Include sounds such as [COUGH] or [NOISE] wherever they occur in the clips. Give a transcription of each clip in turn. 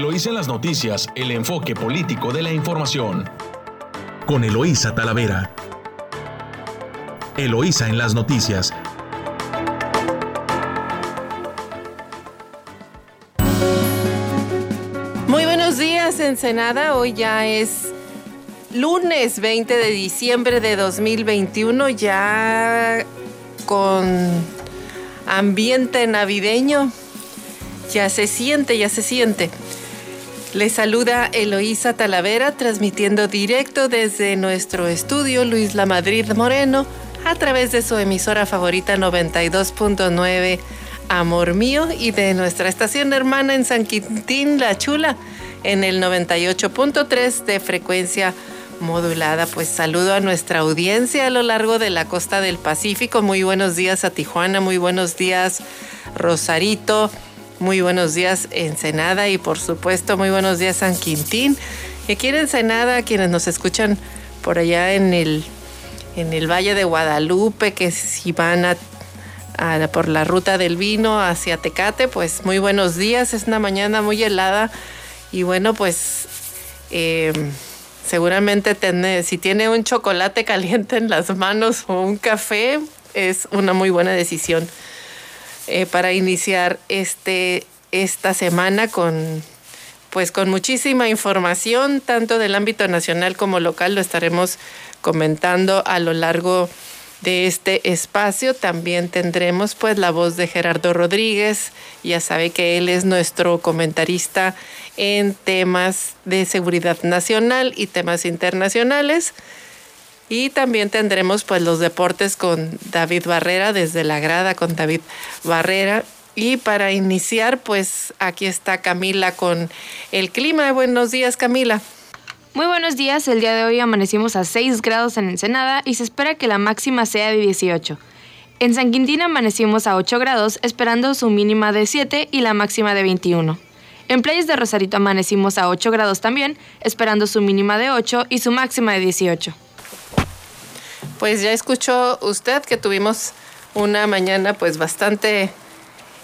Eloísa en las noticias, el enfoque político de la información. Con Eloísa Talavera. Eloísa en las noticias. Muy buenos días, Ensenada. Hoy ya es lunes 20 de diciembre de 2021, ya con ambiente navideño. Ya se siente, ya se siente. Le saluda Eloísa Talavera, transmitiendo directo desde nuestro estudio Luis La Madrid Moreno, a través de su emisora favorita 92.9 Amor Mío y de nuestra estación hermana en San Quintín La Chula en el 98.3 de frecuencia modulada. Pues saludo a nuestra audiencia a lo largo de la costa del Pacífico. Muy buenos días a Tijuana, muy buenos días Rosarito. Muy buenos días Ensenada y por supuesto muy buenos días San Quintín. Y aquí en Ensenada, quienes nos escuchan por allá en el, en el Valle de Guadalupe, que si van a, por la ruta del vino hacia Tecate, pues muy buenos días. Es una mañana muy helada y bueno, pues eh, seguramente si tiene un chocolate [LAUGHS] caliente en las manos o un café, es una muy buena decisión. Eh, para iniciar este, esta semana con, pues con muchísima información, tanto del ámbito nacional como local, lo estaremos comentando a lo largo de este espacio. También tendremos pues la voz de Gerardo Rodríguez, ya sabe que él es nuestro comentarista en temas de seguridad nacional y temas internacionales. Y también tendremos pues los deportes con David Barrera, desde la grada con David Barrera. Y para iniciar, pues aquí está Camila con el clima. Buenos días, Camila. Muy buenos días, el día de hoy amanecimos a 6 grados en Ensenada y se espera que la máxima sea de 18. En San Quintín amanecimos a 8 grados, esperando su mínima de 7 y la máxima de 21. En Playas de Rosarito amanecimos a 8 grados también, esperando su mínima de 8 y su máxima de 18. Pues ya escuchó usted que tuvimos una mañana pues bastante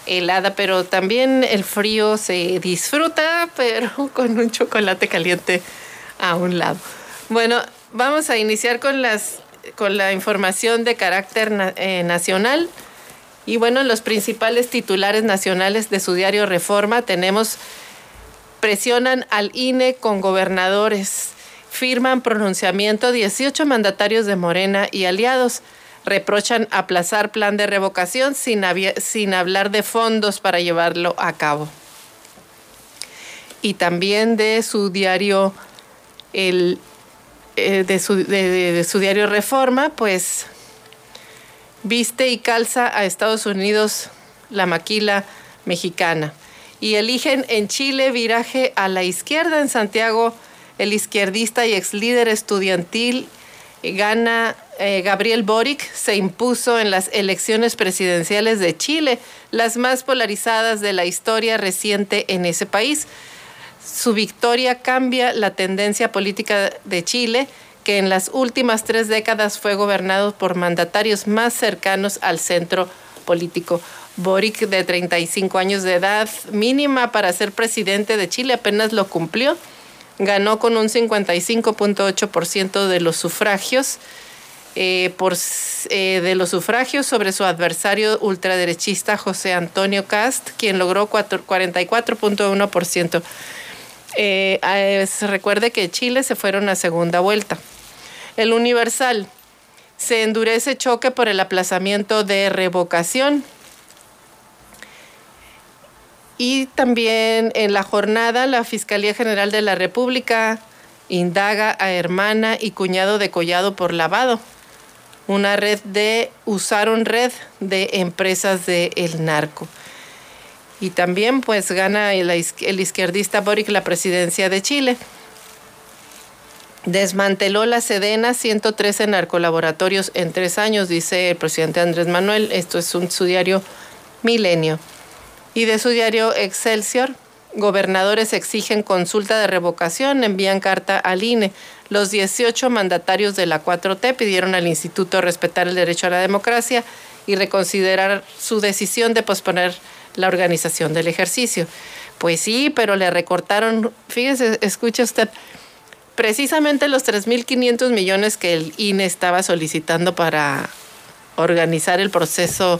helada, pero también el frío se disfruta, pero [LAUGHS] con un chocolate caliente a un lado. Bueno, vamos a iniciar con las con la información de carácter eh, nacional. Y bueno, los principales titulares nacionales de su diario Reforma tenemos presionan al INE con gobernadores firman pronunciamiento 18 mandatarios de Morena y aliados. Reprochan aplazar plan de revocación sin, sin hablar de fondos para llevarlo a cabo. Y también de su diario, el, eh, de, su, de su diario Reforma, pues viste y calza a Estados Unidos la maquila mexicana. Y eligen en Chile viraje a la izquierda en Santiago el izquierdista y ex líder estudiantil gana eh, Gabriel Boric se impuso en las elecciones presidenciales de Chile, las más polarizadas de la historia reciente en ese país. Su victoria cambia la tendencia política de Chile, que en las últimas tres décadas fue gobernado por mandatarios más cercanos al centro político. Boric, de 35 años de edad, mínima para ser presidente de Chile, apenas lo cumplió ganó con un 55.8% de los sufragios. Eh, por, eh, de los sufragios sobre su adversario ultraderechista José Antonio Cast, quien logró 44.1%. Eh, recuerde que Chile se fueron a segunda vuelta. El Universal se endurece choque por el aplazamiento de revocación. Y también en la jornada, la Fiscalía General de la República indaga a hermana y cuñado de Collado por lavado. Una red de, usaron red de empresas del el narco. Y también pues gana el, el izquierdista Boric la presidencia de Chile. Desmanteló la Sedena 113 narcolaboratorios en tres años, dice el presidente Andrés Manuel. Esto es un, su diario Milenio. Y de su diario Excelsior, gobernadores exigen consulta de revocación, envían carta al INE. Los 18 mandatarios de la 4T pidieron al instituto respetar el derecho a la democracia y reconsiderar su decisión de posponer la organización del ejercicio. Pues sí, pero le recortaron, fíjese, escucha usted, precisamente los 3.500 millones que el INE estaba solicitando para organizar el proceso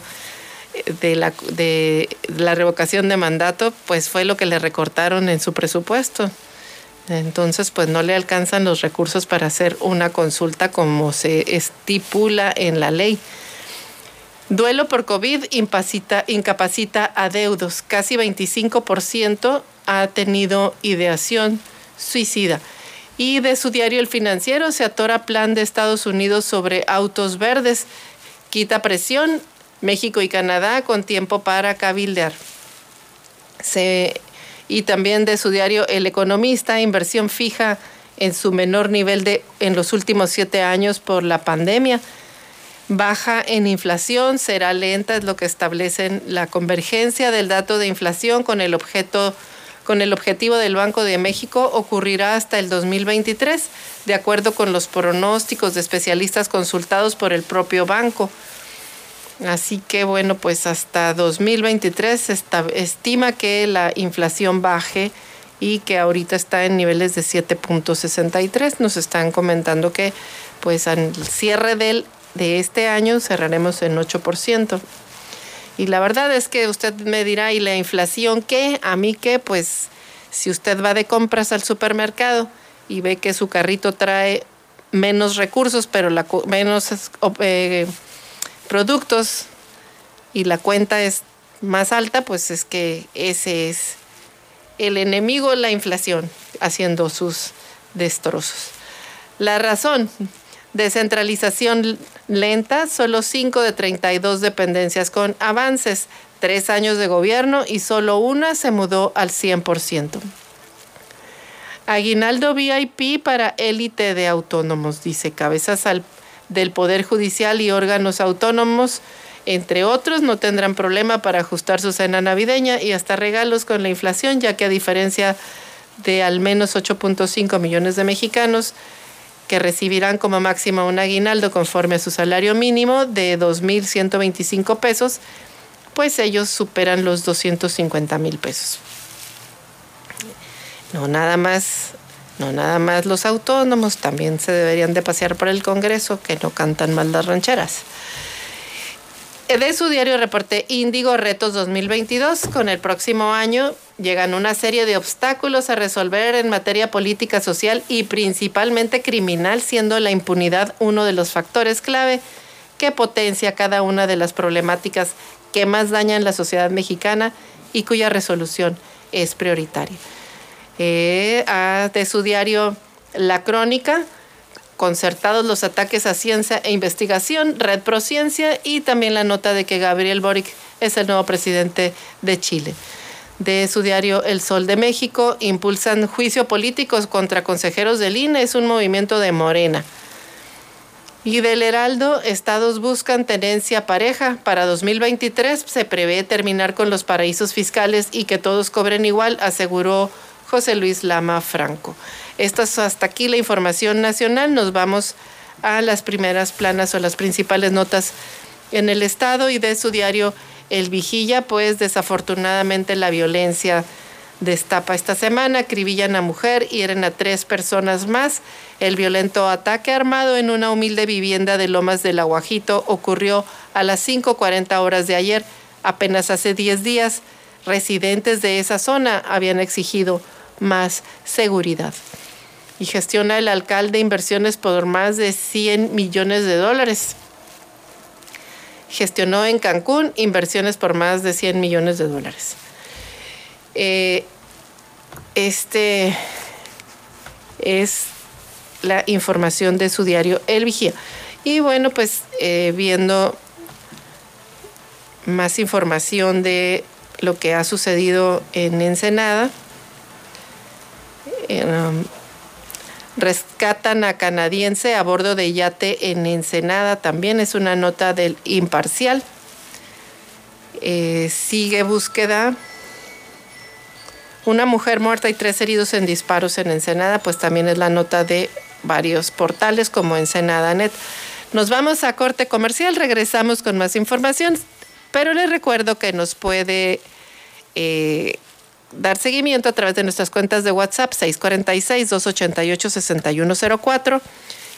de la, de la revocación de mandato, pues fue lo que le recortaron en su presupuesto. Entonces, pues no le alcanzan los recursos para hacer una consulta como se estipula en la ley. Duelo por COVID incapacita, a deudos. Casi 25% ha tenido ideación suicida. Y de su diario El Financiero se atora plan de Estados Unidos sobre autos verdes. Quita presión México y Canadá con tiempo para cabildear. y también de su diario El Economista, inversión fija en su menor nivel de en los últimos siete años por la pandemia. Baja en inflación, será lenta, es lo que establecen la convergencia del dato de inflación con el objeto con el objetivo del Banco de México ocurrirá hasta el 2023, de acuerdo con los pronósticos de especialistas consultados por el propio banco. Así que bueno, pues hasta 2023 se estima que la inflación baje y que ahorita está en niveles de 7.63. Nos están comentando que pues al cierre del, de este año cerraremos en 8%. Y la verdad es que usted me dirá, ¿y la inflación qué? A mí qué, pues si usted va de compras al supermercado y ve que su carrito trae menos recursos, pero la, menos... Eh, productos y la cuenta es más alta, pues es que ese es el enemigo, la inflación, haciendo sus destrozos. La razón, descentralización lenta, solo 5 de 32 dependencias con avances, tres años de gobierno y solo una se mudó al 100%. Aguinaldo VIP para élite de autónomos, dice cabezas al del Poder Judicial y órganos autónomos, entre otros, no tendrán problema para ajustar su cena navideña y hasta regalos con la inflación, ya que a diferencia de al menos 8.5 millones de mexicanos que recibirán como máximo un aguinaldo conforme a su salario mínimo de 2.125 pesos, pues ellos superan los 250 mil pesos. No, nada más no nada más los autónomos, también se deberían de pasear por el Congreso, que no cantan mal las rancheras. De su diario reporte Índigo Retos 2022, con el próximo año llegan una serie de obstáculos a resolver en materia política, social y principalmente criminal, siendo la impunidad uno de los factores clave que potencia cada una de las problemáticas que más dañan la sociedad mexicana y cuya resolución es prioritaria. Eh, de su diario La Crónica, concertados los ataques a ciencia e investigación, Red Prociencia y también la nota de que Gabriel Boric es el nuevo presidente de Chile. De su diario El Sol de México, impulsan juicio políticos contra consejeros del INE, es un movimiento de Morena. Y del Heraldo, estados buscan tenencia pareja. Para 2023 se prevé terminar con los paraísos fiscales y que todos cobren igual, aseguró José Luis Lama Franco. Esta es hasta aquí la información nacional. Nos vamos a las primeras planas o las principales notas en el Estado y de su diario El Vigilla, pues desafortunadamente la violencia destapa esta semana, acribillan a mujer, hieren a tres personas más. El violento ataque armado en una humilde vivienda de Lomas del Aguajito ocurrió a las 5.40 horas de ayer, apenas hace 10 días. Residentes de esa zona habían exigido más seguridad. Y gestiona el alcalde inversiones por más de 100 millones de dólares. Gestionó en Cancún inversiones por más de 100 millones de dólares. Eh, este es la información de su diario El Vigía. Y bueno, pues eh, viendo más información de lo que ha sucedido en Ensenada, Um, rescatan a canadiense a bordo de yate en Ensenada. También es una nota del imparcial. Eh, sigue búsqueda. Una mujer muerta y tres heridos en disparos en Ensenada, pues también es la nota de varios portales como Ensenada Net. Nos vamos a corte comercial, regresamos con más información, pero les recuerdo que nos puede eh, dar seguimiento a través de nuestras cuentas de WhatsApp 646-288-6104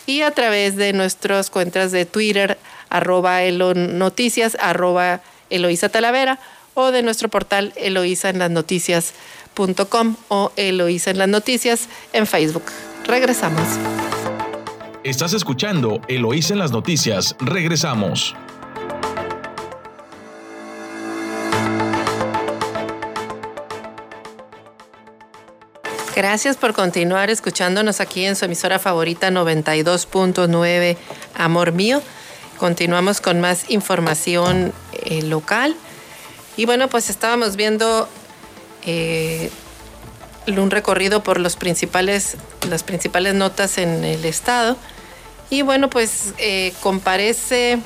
y a través de nuestras cuentas de Twitter arroba elonoticias, arroba Eloisa Talavera o de nuestro portal eloisaenlasnoticias.com o Eloisa en las noticias en Facebook. Regresamos. Estás escuchando Eloísa en las noticias. Regresamos. Gracias por continuar escuchándonos aquí en su emisora favorita 92.9 Amor Mío. Continuamos con más información eh, local. Y bueno, pues estábamos viendo eh, un recorrido por los principales, las principales notas en el estado. Y bueno, pues eh, comparece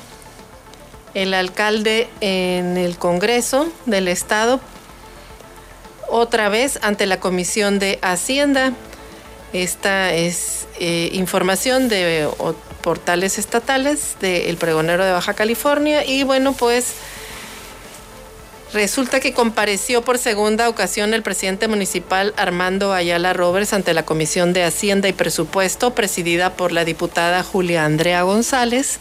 el alcalde en el Congreso del Estado otra vez ante la Comisión de Hacienda. Esta es eh, información de portales estatales del pregonero de Baja California y bueno, pues resulta que compareció por segunda ocasión el presidente municipal Armando Ayala Roberts ante la Comisión de Hacienda y Presupuesto presidida por la diputada Julia Andrea González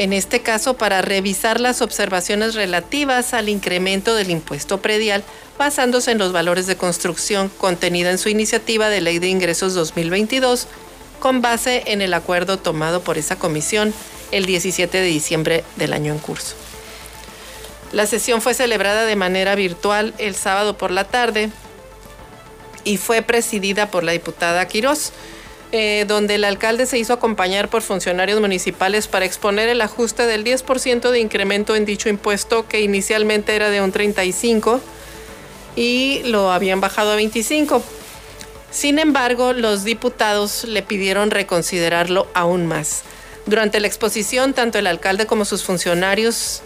en este caso para revisar las observaciones relativas al incremento del impuesto predial basándose en los valores de construcción contenida en su iniciativa de Ley de Ingresos 2022 con base en el acuerdo tomado por esa comisión el 17 de diciembre del año en curso. La sesión fue celebrada de manera virtual el sábado por la tarde y fue presidida por la diputada Quirós, eh, donde el alcalde se hizo acompañar por funcionarios municipales para exponer el ajuste del 10% de incremento en dicho impuesto que inicialmente era de un 35 y lo habían bajado a 25. Sin embargo, los diputados le pidieron reconsiderarlo aún más. Durante la exposición, tanto el alcalde como sus funcionarios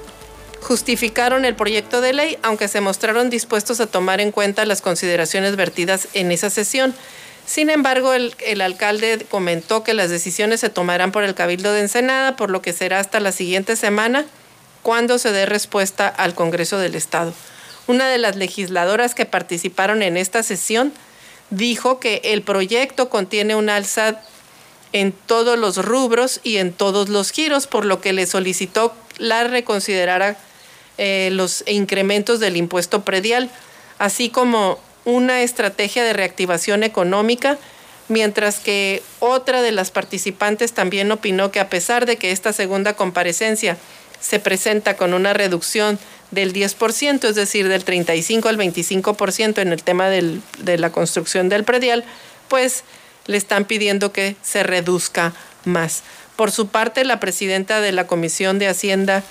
justificaron el proyecto de ley, aunque se mostraron dispuestos a tomar en cuenta las consideraciones vertidas en esa sesión. Sin embargo, el, el, alcalde comentó que las decisiones se tomarán por el Cabildo de Ensenada, por lo que será hasta la siguiente semana cuando se dé respuesta al Congreso del Estado. Una de las legisladoras que participaron en esta sesión dijo que el proyecto contiene un alza en todos los rubros y en todos los giros, por lo que le solicitó la reconsiderara eh, los incrementos del impuesto predial, así como una estrategia de reactivación económica, mientras que otra de las participantes también opinó que a pesar de que esta segunda comparecencia se presenta con una reducción del 10%, es decir, del 35 al 25% en el tema de la construcción del predial, pues le están pidiendo que se reduzca más. Por su parte, la presidenta de la Comisión de Hacienda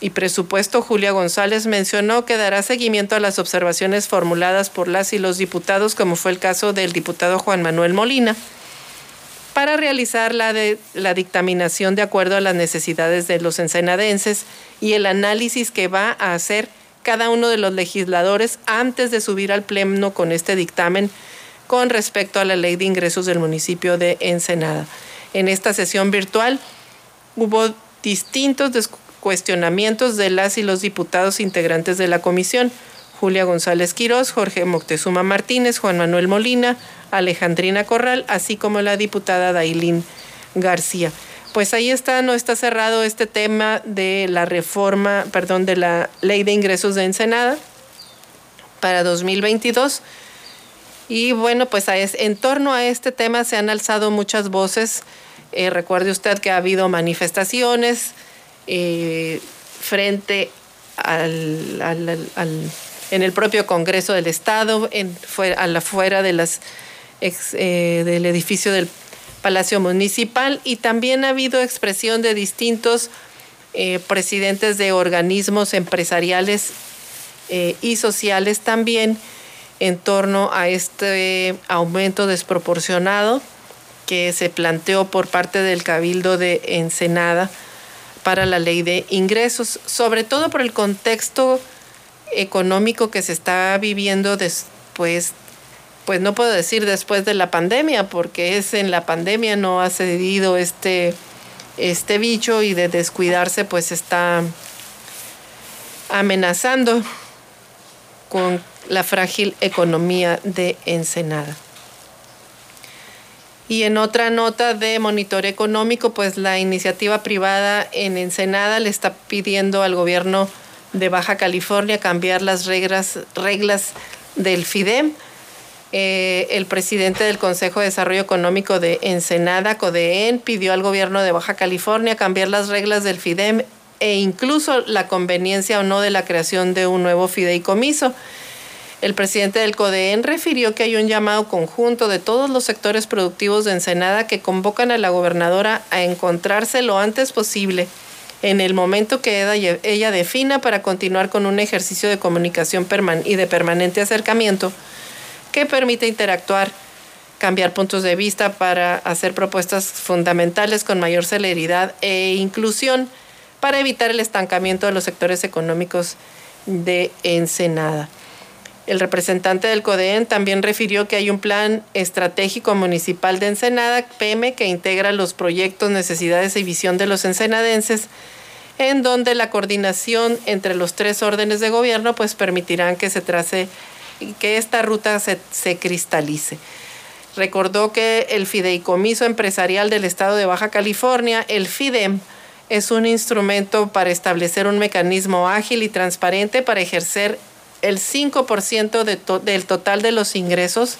y Presupuesto, Julia González, mencionó que dará seguimiento a las observaciones formuladas por las y los diputados, como fue el caso del diputado Juan Manuel Molina, para realizar la, dictaminación de acuerdo a las necesidades de los ensenadenses y el análisis que va a hacer cada uno de los legisladores antes de subir al pleno con este dictamen con respecto a la ley de ingresos del municipio de Ensenada. En esta sesión virtual hubo distintos cuestionamientos de las y los diputados integrantes de la comisión. Julia González Quirós, Jorge Moctezuma Martínez, Juan Manuel Molina, Alejandrina Corral, así como la diputada Dailín García. Pues ahí está, no está cerrado este tema de la reforma, perdón, de la ley de ingresos de Ensenada para 2022. Y bueno, pues en torno a este tema se han alzado muchas voces. Eh, recuerde usted que ha habido manifestaciones eh, frente al, en el propio Congreso del Estado, en, a la fuera de las eh, del edificio del Palacio Municipal. Y también ha habido expresión de distintos eh, presidentes de organismos empresariales y sociales también en torno a este aumento desproporcionado que se planteó por parte del Cabildo de Ensenada para la ley de ingresos, sobre todo por el contexto económico que se está viviendo después pues no puedo decir después de la pandemia, porque es en la pandemia no ha cedido este este bicho y de descuidarse pues está amenazando con la frágil economía de Ensenada. Y en otra nota de monitoreo económico, pues la iniciativa privada en Ensenada le está pidiendo al gobierno de Baja California cambiar las reglas, del FIDEM. Eh, el presidente del Consejo de Desarrollo Económico de Ensenada, CODEEN, pidió al gobierno de Baja California cambiar las reglas del FIDEM e incluso la conveniencia o no de la creación de un nuevo fideicomiso. El presidente del CODEEN refirió que hay un llamado conjunto de todos los sectores productivos de Ensenada que convocan a la gobernadora a encontrarse lo antes posible en el momento que ella, defina para continuar con un ejercicio de comunicación y de permanente acercamiento que permite interactuar, cambiar puntos de vista para hacer propuestas fundamentales con mayor celeridad e inclusión para evitar el estancamiento de los sectores económicos de Ensenada. El representante del CODEN también refirió que hay un plan estratégico municipal de Ensenada, PEME, que integra los proyectos, necesidades y visión de los ensenadenses, en donde la coordinación entre los tres órdenes de gobierno pues permitirán que se trace, que esta ruta se, se cristalice. Recordó que el Fideicomiso Empresarial del Estado de Baja California, el FIDEM, es un instrumento para establecer un mecanismo ágil y transparente para ejercer el 5% del total de los ingresos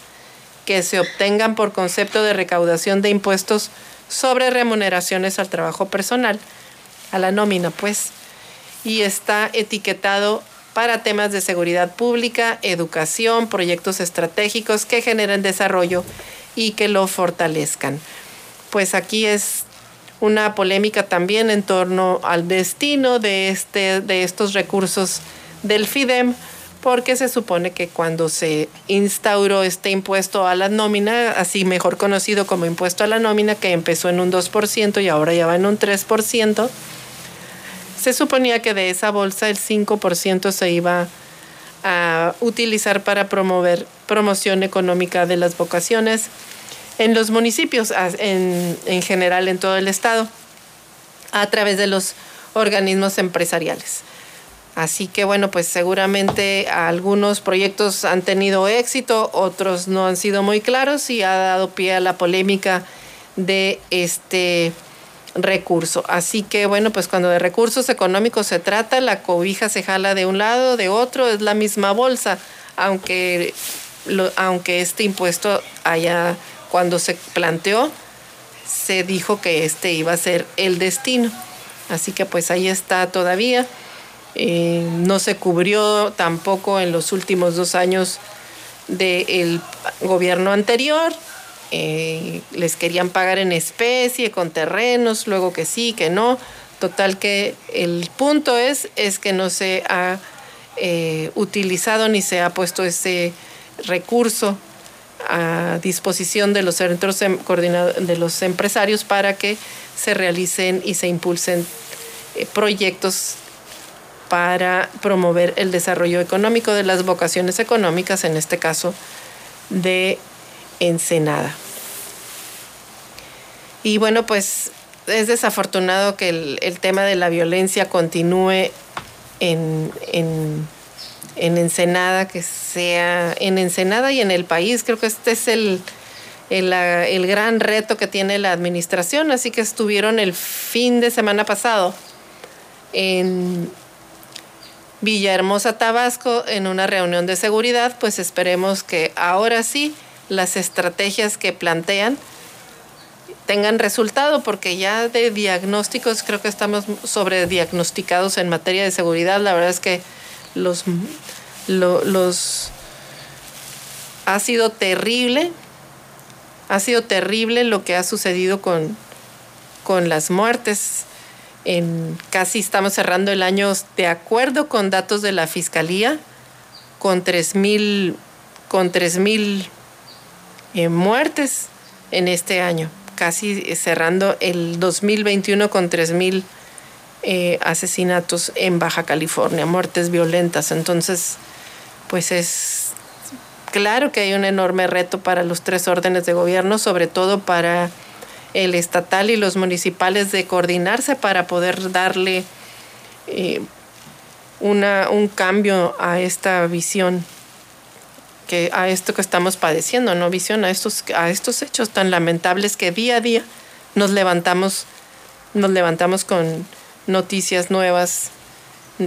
que se obtengan por concepto de recaudación de impuestos sobre remuneraciones al trabajo personal, a la nómina pues, y está etiquetado para temas de seguridad pública, educación, proyectos estratégicos que generen desarrollo y que lo fortalezcan. Pues aquí es una polémica también en torno al destino de, este, de estos recursos del FIDEM, porque se supone que cuando se instauró este impuesto a la nómina, así mejor conocido como impuesto a la nómina, que empezó en un 2% y ahora ya va en un 3%, se suponía que de esa bolsa el 5% se iba a utilizar para promover promoción económica de las vocaciones en los municipios, en, en general en todo el estado, a través de los organismos empresariales. Así que bueno, pues seguramente algunos proyectos han tenido éxito, otros no han sido muy claros y ha dado pie a la polémica de este recurso. Así que bueno, pues cuando de recursos económicos se trata, la cobija se jala de un lado, de otro, es la misma bolsa, aunque, aunque este impuesto haya, cuando se planteó, se dijo que este iba a ser el destino. Así que pues ahí está todavía. Eh, no se cubrió tampoco en los últimos dos años del gobierno anterior. Eh, les querían pagar en especie, con terrenos, luego que sí, que no. Total que el punto es, es que no se ha eh, utilizado ni se ha puesto ese recurso a disposición de los centros em, de los empresarios para que se realicen y se impulsen proyectos para promover el desarrollo económico de las vocaciones económicas, en este caso de Ensenada. Y bueno, pues es desafortunado que el, tema de la violencia continúe en, en, Ensenada, que sea en Ensenada y en el país. Creo que este es el, el, el gran reto que tiene la administración, así que estuvieron el fin de semana pasado en Villahermosa, Tabasco, en una reunión de seguridad, pues esperemos que ahora sí las estrategias que plantean tengan resultado, porque ya de diagnósticos creo que estamos sobrediagnosticados en materia de seguridad. La verdad es que los, los ha sido terrible, ha sido terrible lo que ha sucedido con, con las muertes en casi estamos cerrando el año de acuerdo con datos de la Fiscalía, con 3.000 con eh, muertes en este año, casi cerrando el 2021 con 3.000 eh, asesinatos en Baja California, muertes violentas. Entonces, pues es claro que hay un enorme reto para los tres órdenes de gobierno, sobre todo para el estatal y los municipales de coordinarse para poder darle eh, una, un cambio a esta visión, que, a esto que estamos padeciendo, no visión, a estos, a estos hechos tan lamentables que día a día nos levantamos, nos levantamos con noticias nuevas,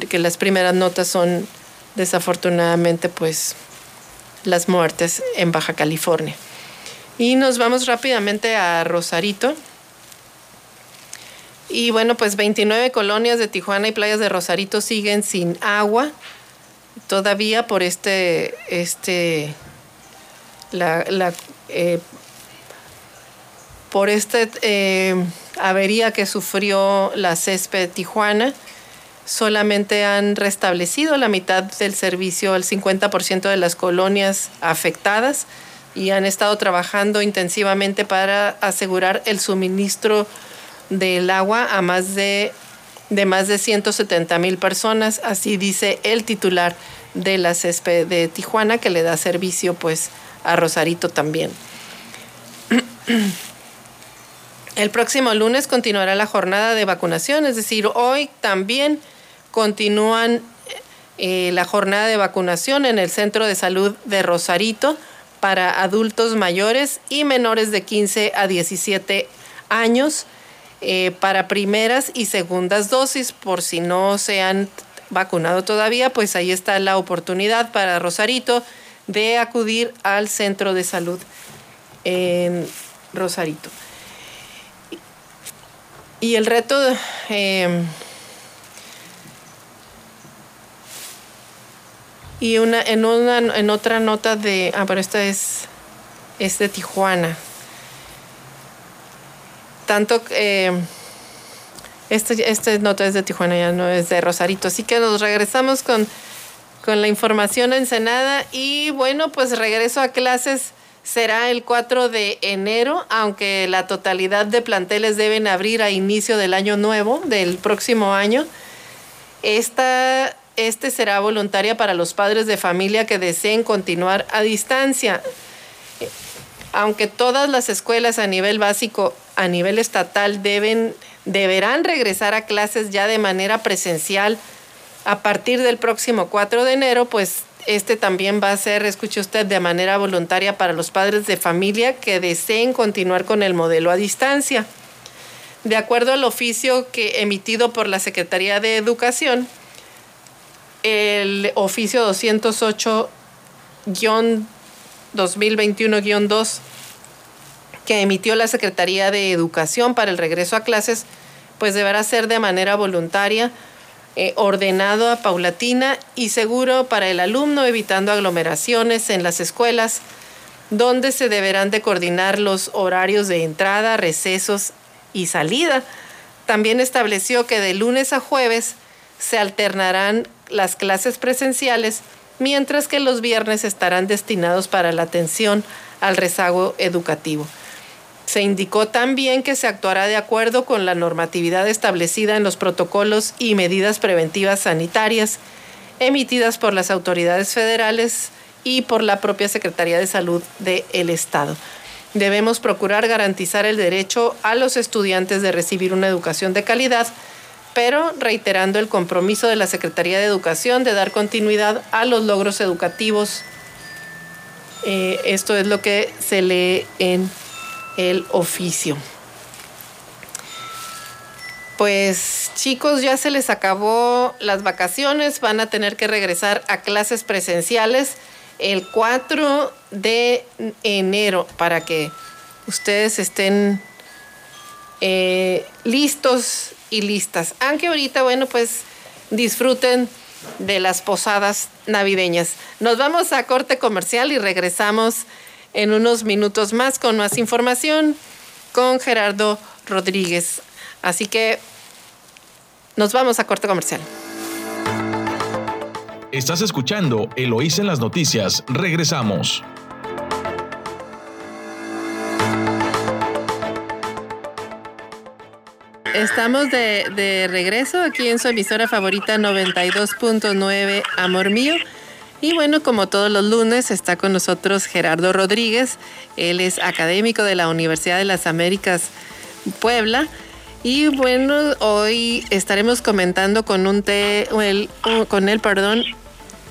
que las primeras notas son desafortunadamente pues las muertes en Baja California. Y nos vamos rápidamente a Rosarito. Y bueno, pues 29 colonias de Tijuana y playas de Rosarito siguen sin agua todavía por este, este, la, la eh, por esta eh, avería que sufrió la CESPE de Tijuana. Solamente han restablecido la mitad del servicio, el 50% de las colonias afectadas y han estado trabajando intensivamente para asegurar el suministro del agua a más de, de más de 170 mil personas, así dice el titular de la CESPE de Tijuana, que le da servicio pues a Rosarito también. [CLEARS THROAT] El próximo lunes continuará la jornada de vacunación, es decir, hoy también continúan eh, la jornada de vacunación en el Centro de Salud de Rosarito para adultos mayores y menores de 15 a 17 años eh, para primeras y segundas dosis. Por si no se han vacunado todavía, pues ahí está la oportunidad para Rosarito de acudir al centro de salud en Rosarito. Y el reto eh, Y una, en, una, en otra nota de, ah, pero esta es, es de Tijuana. Tanto, eh, esta, nota es de Tijuana, ya no es de Rosarito. Así que nos regresamos con, con la información ensenada y bueno, pues regreso a clases será el 4 de enero, aunque la totalidad de planteles deben abrir a inicio del año nuevo, del próximo año. Esta este será voluntaria para los padres de familia que deseen continuar a distancia. Aunque todas las escuelas a nivel básico, a nivel estatal, deben, deberán regresar a clases ya de manera presencial a partir del próximo 4 de enero, pues este también va a ser, escuche usted, de manera voluntaria para los padres de familia que deseen continuar con el modelo a distancia. De acuerdo al oficio que emitido por la Secretaría de Educación, el oficio 208-2021-2 que emitió la Secretaría de Educación para el regreso a clases, pues deberá ser de manera voluntaria, eh, ordenado a paulatina y seguro para el alumno, evitando aglomeraciones en las escuelas, donde se deberán de coordinar los horarios de entrada, recesos y salida. También estableció que de lunes a jueves se alternarán las clases presenciales, mientras que los viernes estarán destinados para la atención al rezago educativo. Se indicó también que se actuará de acuerdo con la normatividad establecida en los protocolos y medidas preventivas sanitarias emitidas por las autoridades federales y por la propia Secretaría de Salud del Estado. Debemos procurar garantizar el derecho a los estudiantes de recibir una educación de calidad, pero reiterando el compromiso de la Secretaría de Educación de dar continuidad a los logros educativos. Eh, esto es lo que se lee en el oficio. Pues chicos, ya se les acabó las vacaciones, van a tener que regresar a clases presenciales el 4 de enero para que ustedes estén eh, listos y listas. Aunque ahorita, bueno, pues disfruten de las posadas navideñas. Nos vamos a corte comercial y regresamos en unos minutos más con más información con Gerardo Rodríguez. Así que nos vamos a corte comercial. Estás escuchando Eloís en las noticias. Regresamos. Estamos de, regreso aquí en su emisora favorita 92.9 Amor Mío. Y bueno, como todos los lunes, está con nosotros Gerardo Rodríguez. Él es académico de la Universidad de las Américas Puebla. Y bueno, hoy estaremos comentando con un te, el, él, perdón,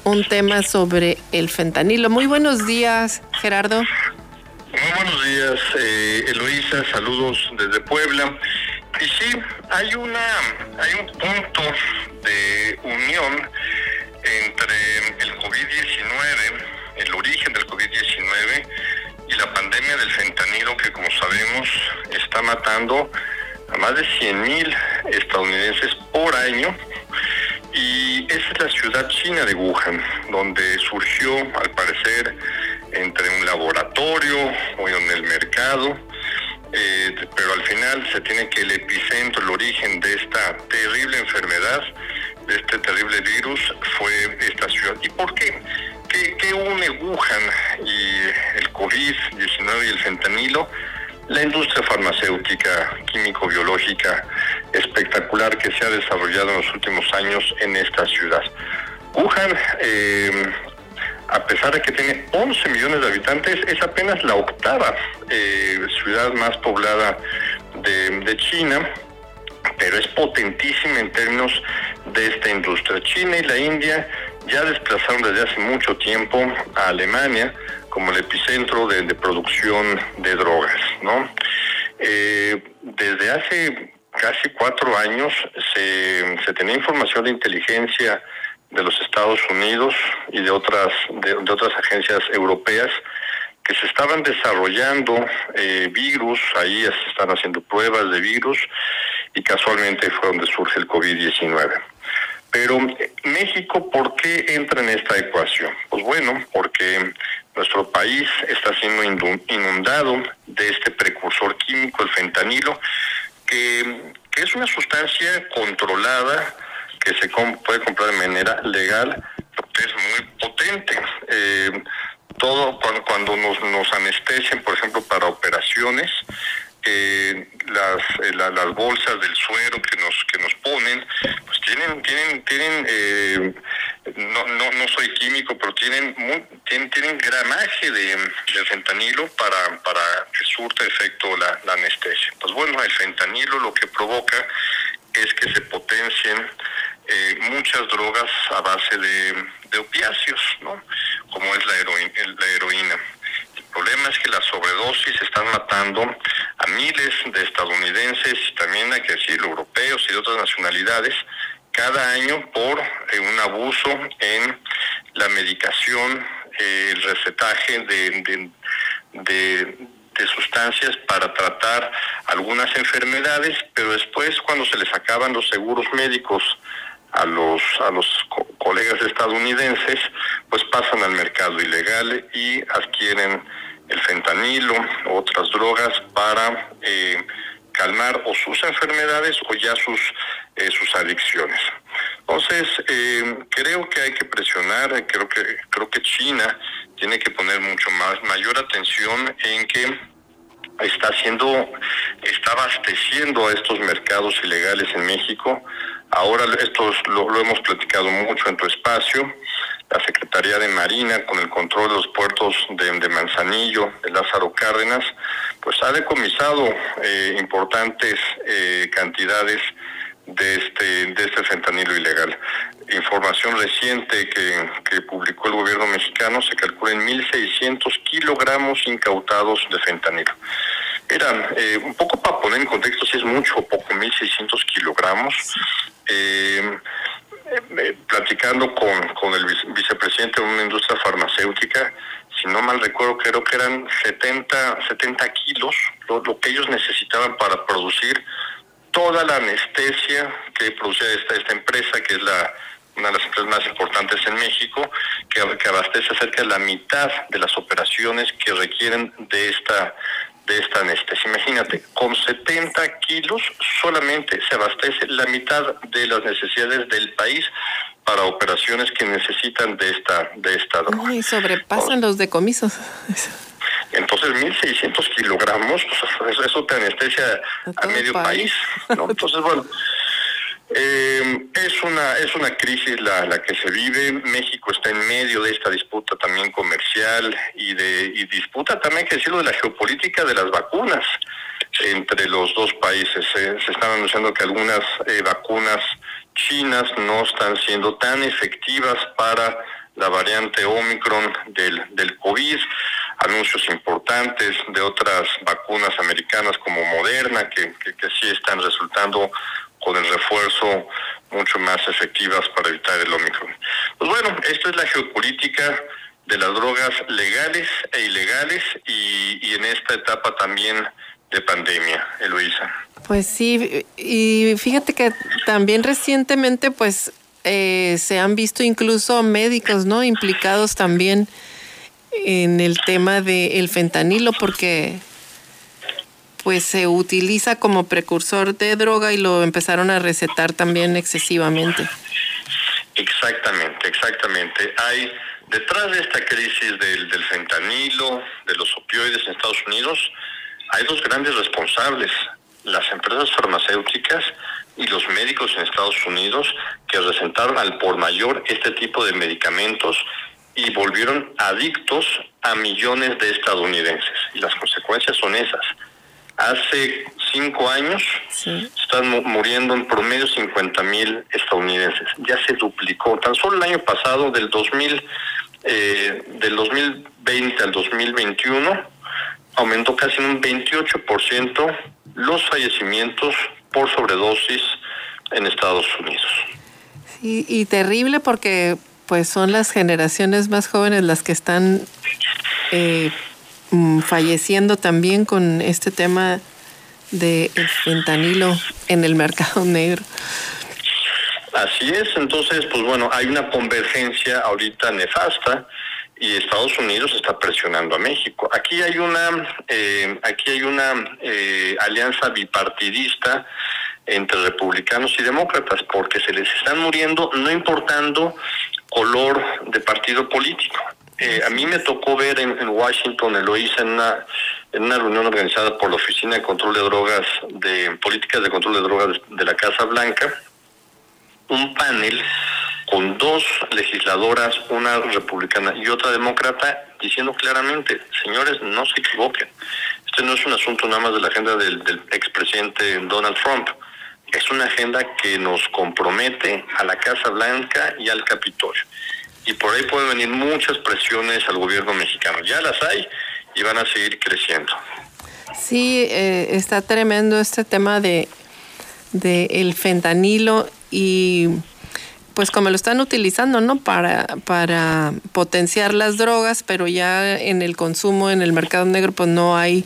un tema sobre el fentanilo. Muy buenos días, Gerardo. Muy buenos días, eh, Eloísa. Saludos desde Puebla. Y sí, hay una, hay un punto de unión entre el COVID-19, el origen del COVID-19 y la pandemia del fentanilo que, como sabemos, está matando a más de 100.000 estadounidenses por año. Y esa es la ciudad china de Wuhan, donde surgió, al parecer, entre un laboratorio o en el mercado, eh, pero al final se tiene que el epicentro, el origen de esta terrible enfermedad, de este terrible virus, fue esta ciudad. ¿Y por qué? ¿Qué, une Wuhan y el COVID-19 y el fentanilo? la industria farmacéutica, químico-biológica espectacular que se ha desarrollado en los últimos años en esta ciudad. Wuhan, eh, a pesar de que tiene 11 millones de habitantes, es apenas la octava eh, ciudad más poblada de, China, pero es potentísima en términos de esta industria. China y la India ya desplazaron desde hace mucho tiempo a Alemania como el epicentro de, producción de drogas, ¿no? Eh, desde hace casi cuatro años se, se, tenía información de inteligencia de los Estados Unidos y de otras de, otras agencias europeas que se estaban desarrollando eh, virus, ahí se están haciendo pruebas de virus y casualmente fue donde surge el COVID-19. Pero eh, México, ¿por qué entra en esta ecuación? Pues bueno, porque nuestro país está siendo inundado de este precursor químico, el fentanilo, que, es una sustancia controlada que se puede comprar de manera legal, porque es muy potente. Eh, todo cuando, nos, nos anestesian, por ejemplo, para operaciones, eh, las, eh, las bolsas del suero que nos que nos ponen pues tienen tienen tienen eh, no, no no soy químico pero tienen tienen, tienen gramaje de, fentanilo para para que surta efecto la, la anestesia pues bueno el fentanilo lo que provoca es que se potencien eh, muchas drogas a base de, de opiáceos no como es la heroína, la heroína. El problema es que las sobredosis están matando a miles de estadounidenses y también hay que decirlo, europeos y de otras nacionalidades cada año por eh, un abuso en la medicación, eh, el recetaje de, de, sustancias para tratar algunas enfermedades, pero después cuando se les acaban los seguros médicos a los a los colegas estadounidenses, pues pasan al mercado ilegal y adquieren el fentanilo, otras drogas para eh, calmar o sus enfermedades o ya sus, eh, sus adicciones. Entonces, eh, creo que hay que presionar, creo que, creo que China tiene que poner mucho más, mayor atención en que está haciendo, está abasteciendo a estos mercados ilegales en México. Ahora esto lo, hemos platicado mucho en tu espacio la Secretaría de Marina con el control de los puertos de, Manzanillo, de Lázaro Cárdenas, pues ha decomisado eh, importantes eh, cantidades de este, de este fentanilo ilegal. Información reciente que, que publicó el gobierno mexicano se calcula en 1.600 kilogramos incautados de fentanilo. Era eh, un poco para poner en contexto si es mucho o poco, 1.600 kilogramos. Eh, eh, platicando con, con el vicepresidente de una industria farmacéutica, si no mal recuerdo, creo que eran 70, 70 kilos lo, que ellos necesitaban para producir toda la anestesia que producía esta, esta empresa, que es la una de las empresas más importantes en México, que, que abastece cerca de la mitad de las operaciones que requieren de esta de esta anestesia. Imagínate, con 70 kilos solamente se abastece la mitad de las necesidades del país para operaciones que necesitan de esta de esta droga. y sobrepasan los decomisos. [LAUGHS] Entonces, 1.600 kilogramos, pues, eso te anestesia a medio país. ¿no? Entonces, bueno, [LAUGHS] eh, es una es una crisis la, la que se vive. México está en medio de esta disputa también comercial y de y disputa también que decirlo de la geopolítica de las vacunas. entre los dos países. se están anunciando que algunas vacunas chinas no están siendo tan efectivas para la variante Omicron del, del COVID, anuncios importantes de otras vacunas americanas como Moderna, que, que, sí están resultando con el refuerzo mucho más efectivas para evitar el Omicron. Pues bueno, esto es la geopolítica de las drogas legales e ilegales y, en esta etapa también de pandemia, Eloisa. Pues sí, y fíjate que también recientemente pues eh, se han visto incluso médicos, ¿no? Implicados también en el tema del fentanilo porque pues se utiliza como precursor de droga y lo empezaron a recetar también excesivamente. Exactamente, exactamente. Hay detrás de esta crisis del, del fentanilo, de los opioides en Estados Unidos, hay dos grandes responsables, las empresas farmacéuticas y los médicos en Estados Unidos que recetaron al por mayor este tipo de medicamentos y volvieron adictos a millones de estadounidenses. Y las consecuencias son esas. Hace cinco años están muriendo en promedio 50 mil estadounidenses. Ya se duplicó. Tan solo el año pasado, del 2000, eh, del 2020 al 2021, aumentó casi en un 28% los fallecimientos por sobredosis en Estados Unidos. y terrible porque pues son las generaciones más jóvenes las que están eh, mm, falleciendo también con este tema de fentanilo en el mercado [LAUGHS] negro. Así es, entonces, pues bueno, hay una convergencia ahorita nefasta y Estados Unidos está presionando a México. Aquí hay una, eh, aquí hay una eh, alianza bipartidista entre republicanos y demócratas, porque se les están muriendo, no importando color de partido político. Eh, a mí me tocó ver en, Washington, lo hice en una, en una reunión organizada por la Oficina de Control de Drogas, de Políticas de Control de Drogas de la Casa Blanca, un panel con dos legisladoras, una republicana y otra demócrata, diciendo claramente, señores, no se equivoquen, este no es un asunto nada más de la agenda del, del expresidente Donald Trump, es una agenda que nos compromete a la Casa Blanca y al Capitolio. Y por ahí pueden venir muchas presiones al gobierno mexicano. Ya las hay y van a seguir creciendo. Sí, eh, está tremendo este tema de, de el fentanilo y pues como lo están utilizando, ¿no? Para, para potenciar las drogas, pero ya en el consumo, en el mercado negro, pues no hay,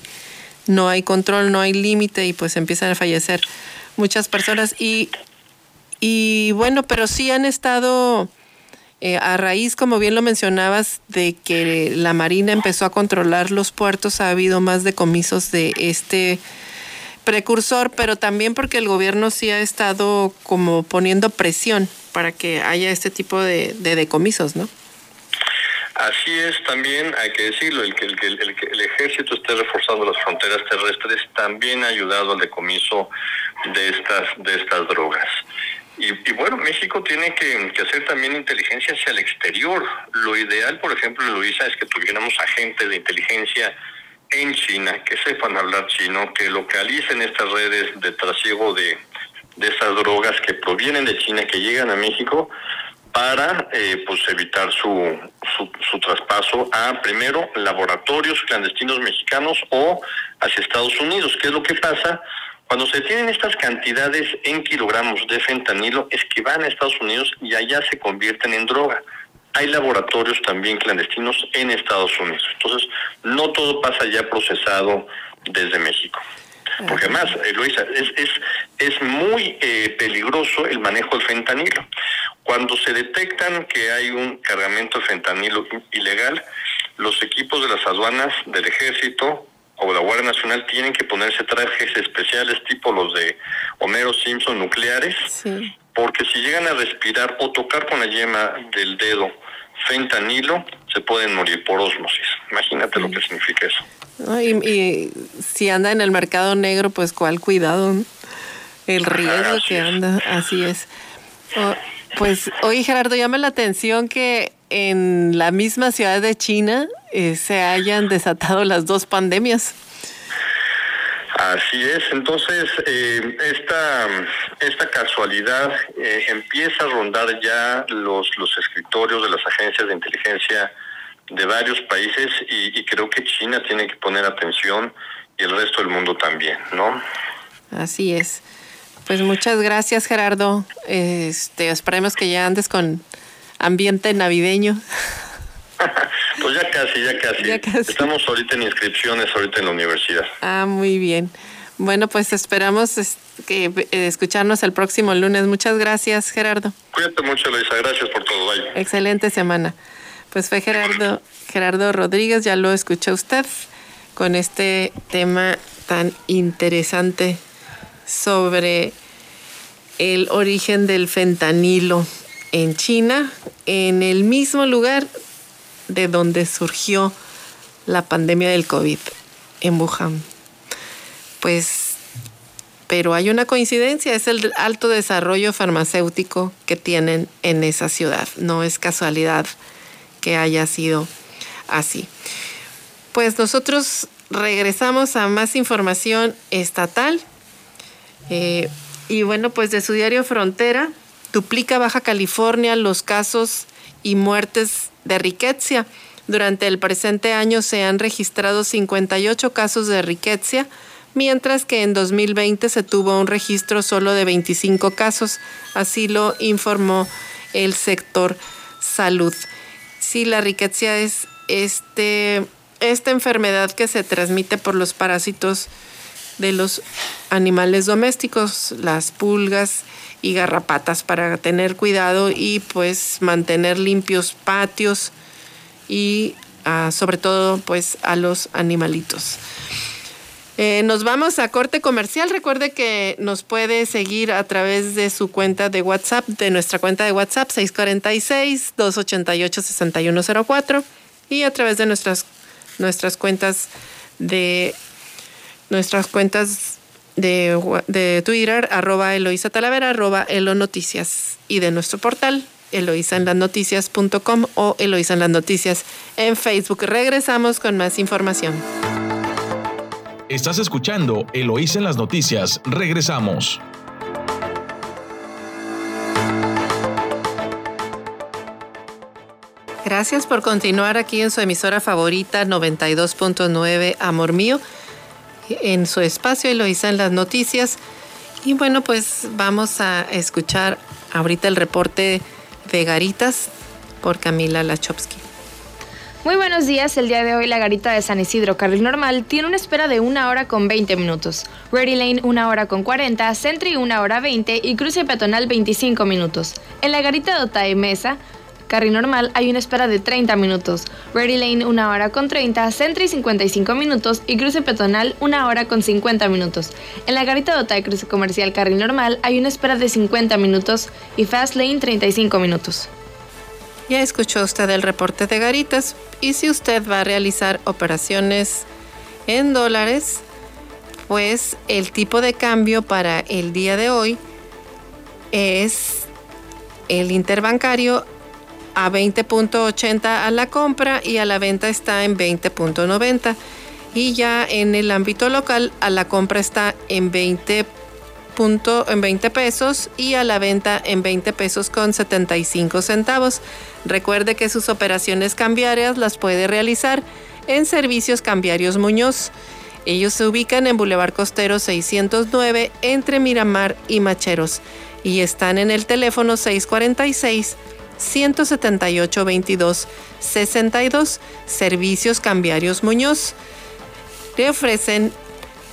no hay control, no hay límite y pues empiezan a fallecer muchas personas. Y, y bueno, pero sí han estado eh, a raíz, como bien lo mencionabas, de que la Marina empezó a controlar los puertos, ha habido más decomisos de este precursor, pero también porque el gobierno sí ha estado como poniendo presión para que haya este tipo de, de decomisos, ¿no? Así es, también hay que decirlo, el que el, el, el, ejército esté reforzando las fronteras terrestres también ha ayudado al decomiso de estas, de estas drogas. Y, bueno, México tiene que, hacer también inteligencia hacia el exterior. Lo ideal, por ejemplo, Luisa, es que tuviéramos agentes de inteligencia en China que sepan hablar chino, que localicen estas redes de trasiego de, de estas drogas que provienen de China, que llegan a México para eh, pues evitar su, su, traspaso a primero laboratorios clandestinos mexicanos o hacia Estados Unidos. ¿Qué es lo que pasa? Cuando se tienen estas cantidades en kilogramos de fentanilo es que van a Estados Unidos y allá se convierten en droga. Hay laboratorios también clandestinos en Estados Unidos. Entonces, no todo pasa ya procesado desde México. Porque además, eh, Luisa, es, es, es muy eh, peligroso el manejo del fentanilo. Cuando se detectan que hay un cargamento de fentanilo ilegal, los equipos de las aduanas del ejército o la Guardia Nacional tienen que ponerse trajes especiales tipo los de Homero Simpson nucleares, porque si llegan a respirar o tocar con la yema del dedo fentanilo, se pueden morir por osmosis. Imagínate lo que significa eso. y, si anda en el mercado negro, pues cuál cuidado, el riesgo que anda, así es. Pues, oye Gerardo, llama la atención que en la misma ciudad de China eh, se hayan desatado las dos pandemias. Así es, entonces eh, esta, esta casualidad eh, empieza a rondar ya los, los escritorios de las agencias de inteligencia de varios países y, y creo que China tiene que poner atención y el resto del mundo también, ¿no? Así es. Pues muchas gracias Gerardo. Este, esperemos que ya andes con ambiente navideño. [LAUGHS] pues ya casi, ya casi, Ya casi. Estamos ahorita en inscripciones, ahorita en la universidad. Ah, muy bien. Bueno, pues esperamos es- que eh, escucharnos el próximo lunes. Muchas gracias, Gerardo. Cuídate mucho, Luisa. Gracias por todo. Bye. Excelente semana. Pues fue Gerardo, Gerardo Rodríguez, ya lo escuchó usted con este tema tan interesante sobre el origen del fentanilo en China, en el mismo lugar de donde surgió la pandemia del COVID, en Wuhan. Pues, pero hay una coincidencia, es el alto desarrollo farmacéutico que tienen en esa ciudad. No es casualidad que haya sido así. Pues nosotros regresamos a más información estatal. Eh, y bueno, pues de su diario Frontera, duplica Baja California los casos y muertes de riqueza. Durante el presente año se han registrado 58 casos de riqueza, mientras que en 2020 se tuvo un registro solo de 25 casos. Así lo informó el sector salud. Sí, la riqueza es este, esta enfermedad que se transmite por los parásitos de los animales domésticos, las pulgas y garrapatas, para tener cuidado y pues mantener limpios patios y ah, sobre todo pues a los animalitos. Eh, nos vamos a corte comercial. Recuerde que nos puede seguir a través de su cuenta de WhatsApp, de nuestra cuenta de WhatsApp 646-288-6104 y a través de nuestras, nuestras cuentas de nuestras cuentas de, Twitter, arroba Eloisa Talavera, arroba Elo Noticias y de nuestro portal eloisaenlasnoticias.com o Eloisa en las Noticias en Facebook. Regresamos con más información. Estás escuchando Eloísa en las noticias. Regresamos. Gracias por continuar aquí en su emisora favorita 92.9 Amor Mío, en su espacio Eloisa en las noticias. Y bueno, pues vamos a escuchar ahorita el reporte de Garitas por Camila Lachowski. Muy buenos días, el día de hoy la garita de San Isidro Carril Normal tiene una espera de una hora con 20 minutos, Ready Lane una hora con 40, Sentry una hora 20 y cruce peatonal 25 minutos. En la garita de Otay Mesa, Carril Normal hay una espera de 30 minutos, Ready Lane una hora con 30, Sentry 55 minutos. Y cruce peatonal una hora con 50 minutos. En la garita de Otay Cruce Comercial Carril Normal hay una espera de 50 minutos. Y Fast Lane 35 minutos. Ya escuchó usted el reporte de Garitas. Y si usted va a realizar operaciones en dólares, pues el tipo de cambio para el día de hoy es el interbancario a 20.80 a la compra y a la venta está en 20.90 y ya en el ámbito local a la compra está en 20 punto en 20 pesos y a la venta en 20 pesos con 75 centavos. Recuerde que sus operaciones cambiarias las puede realizar en Servicios Cambiarios Muñoz. Ellos se ubican en Boulevard Costero 609 entre Miramar y Macheros y están en el teléfono 646 178 22 62 Servicios Cambiarios Muñoz. Le ofrecen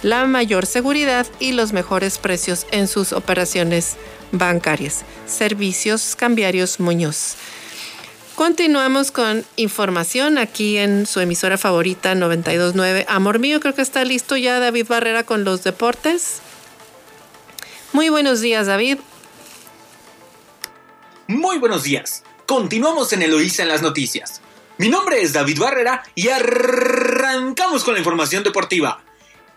la mayor seguridad y los mejores precios en sus operaciones bancarias. Servicios Cambiarios Muñoz. Continuamos con información aquí en su emisora favorita 929. Amor mío, creo que está listo ya David Barrera con los deportes. Muy buenos días, David. Muy buenos días. Continuamos en Eloísa en las noticias. Mi nombre es David Barrera y arrancamos con la información deportiva.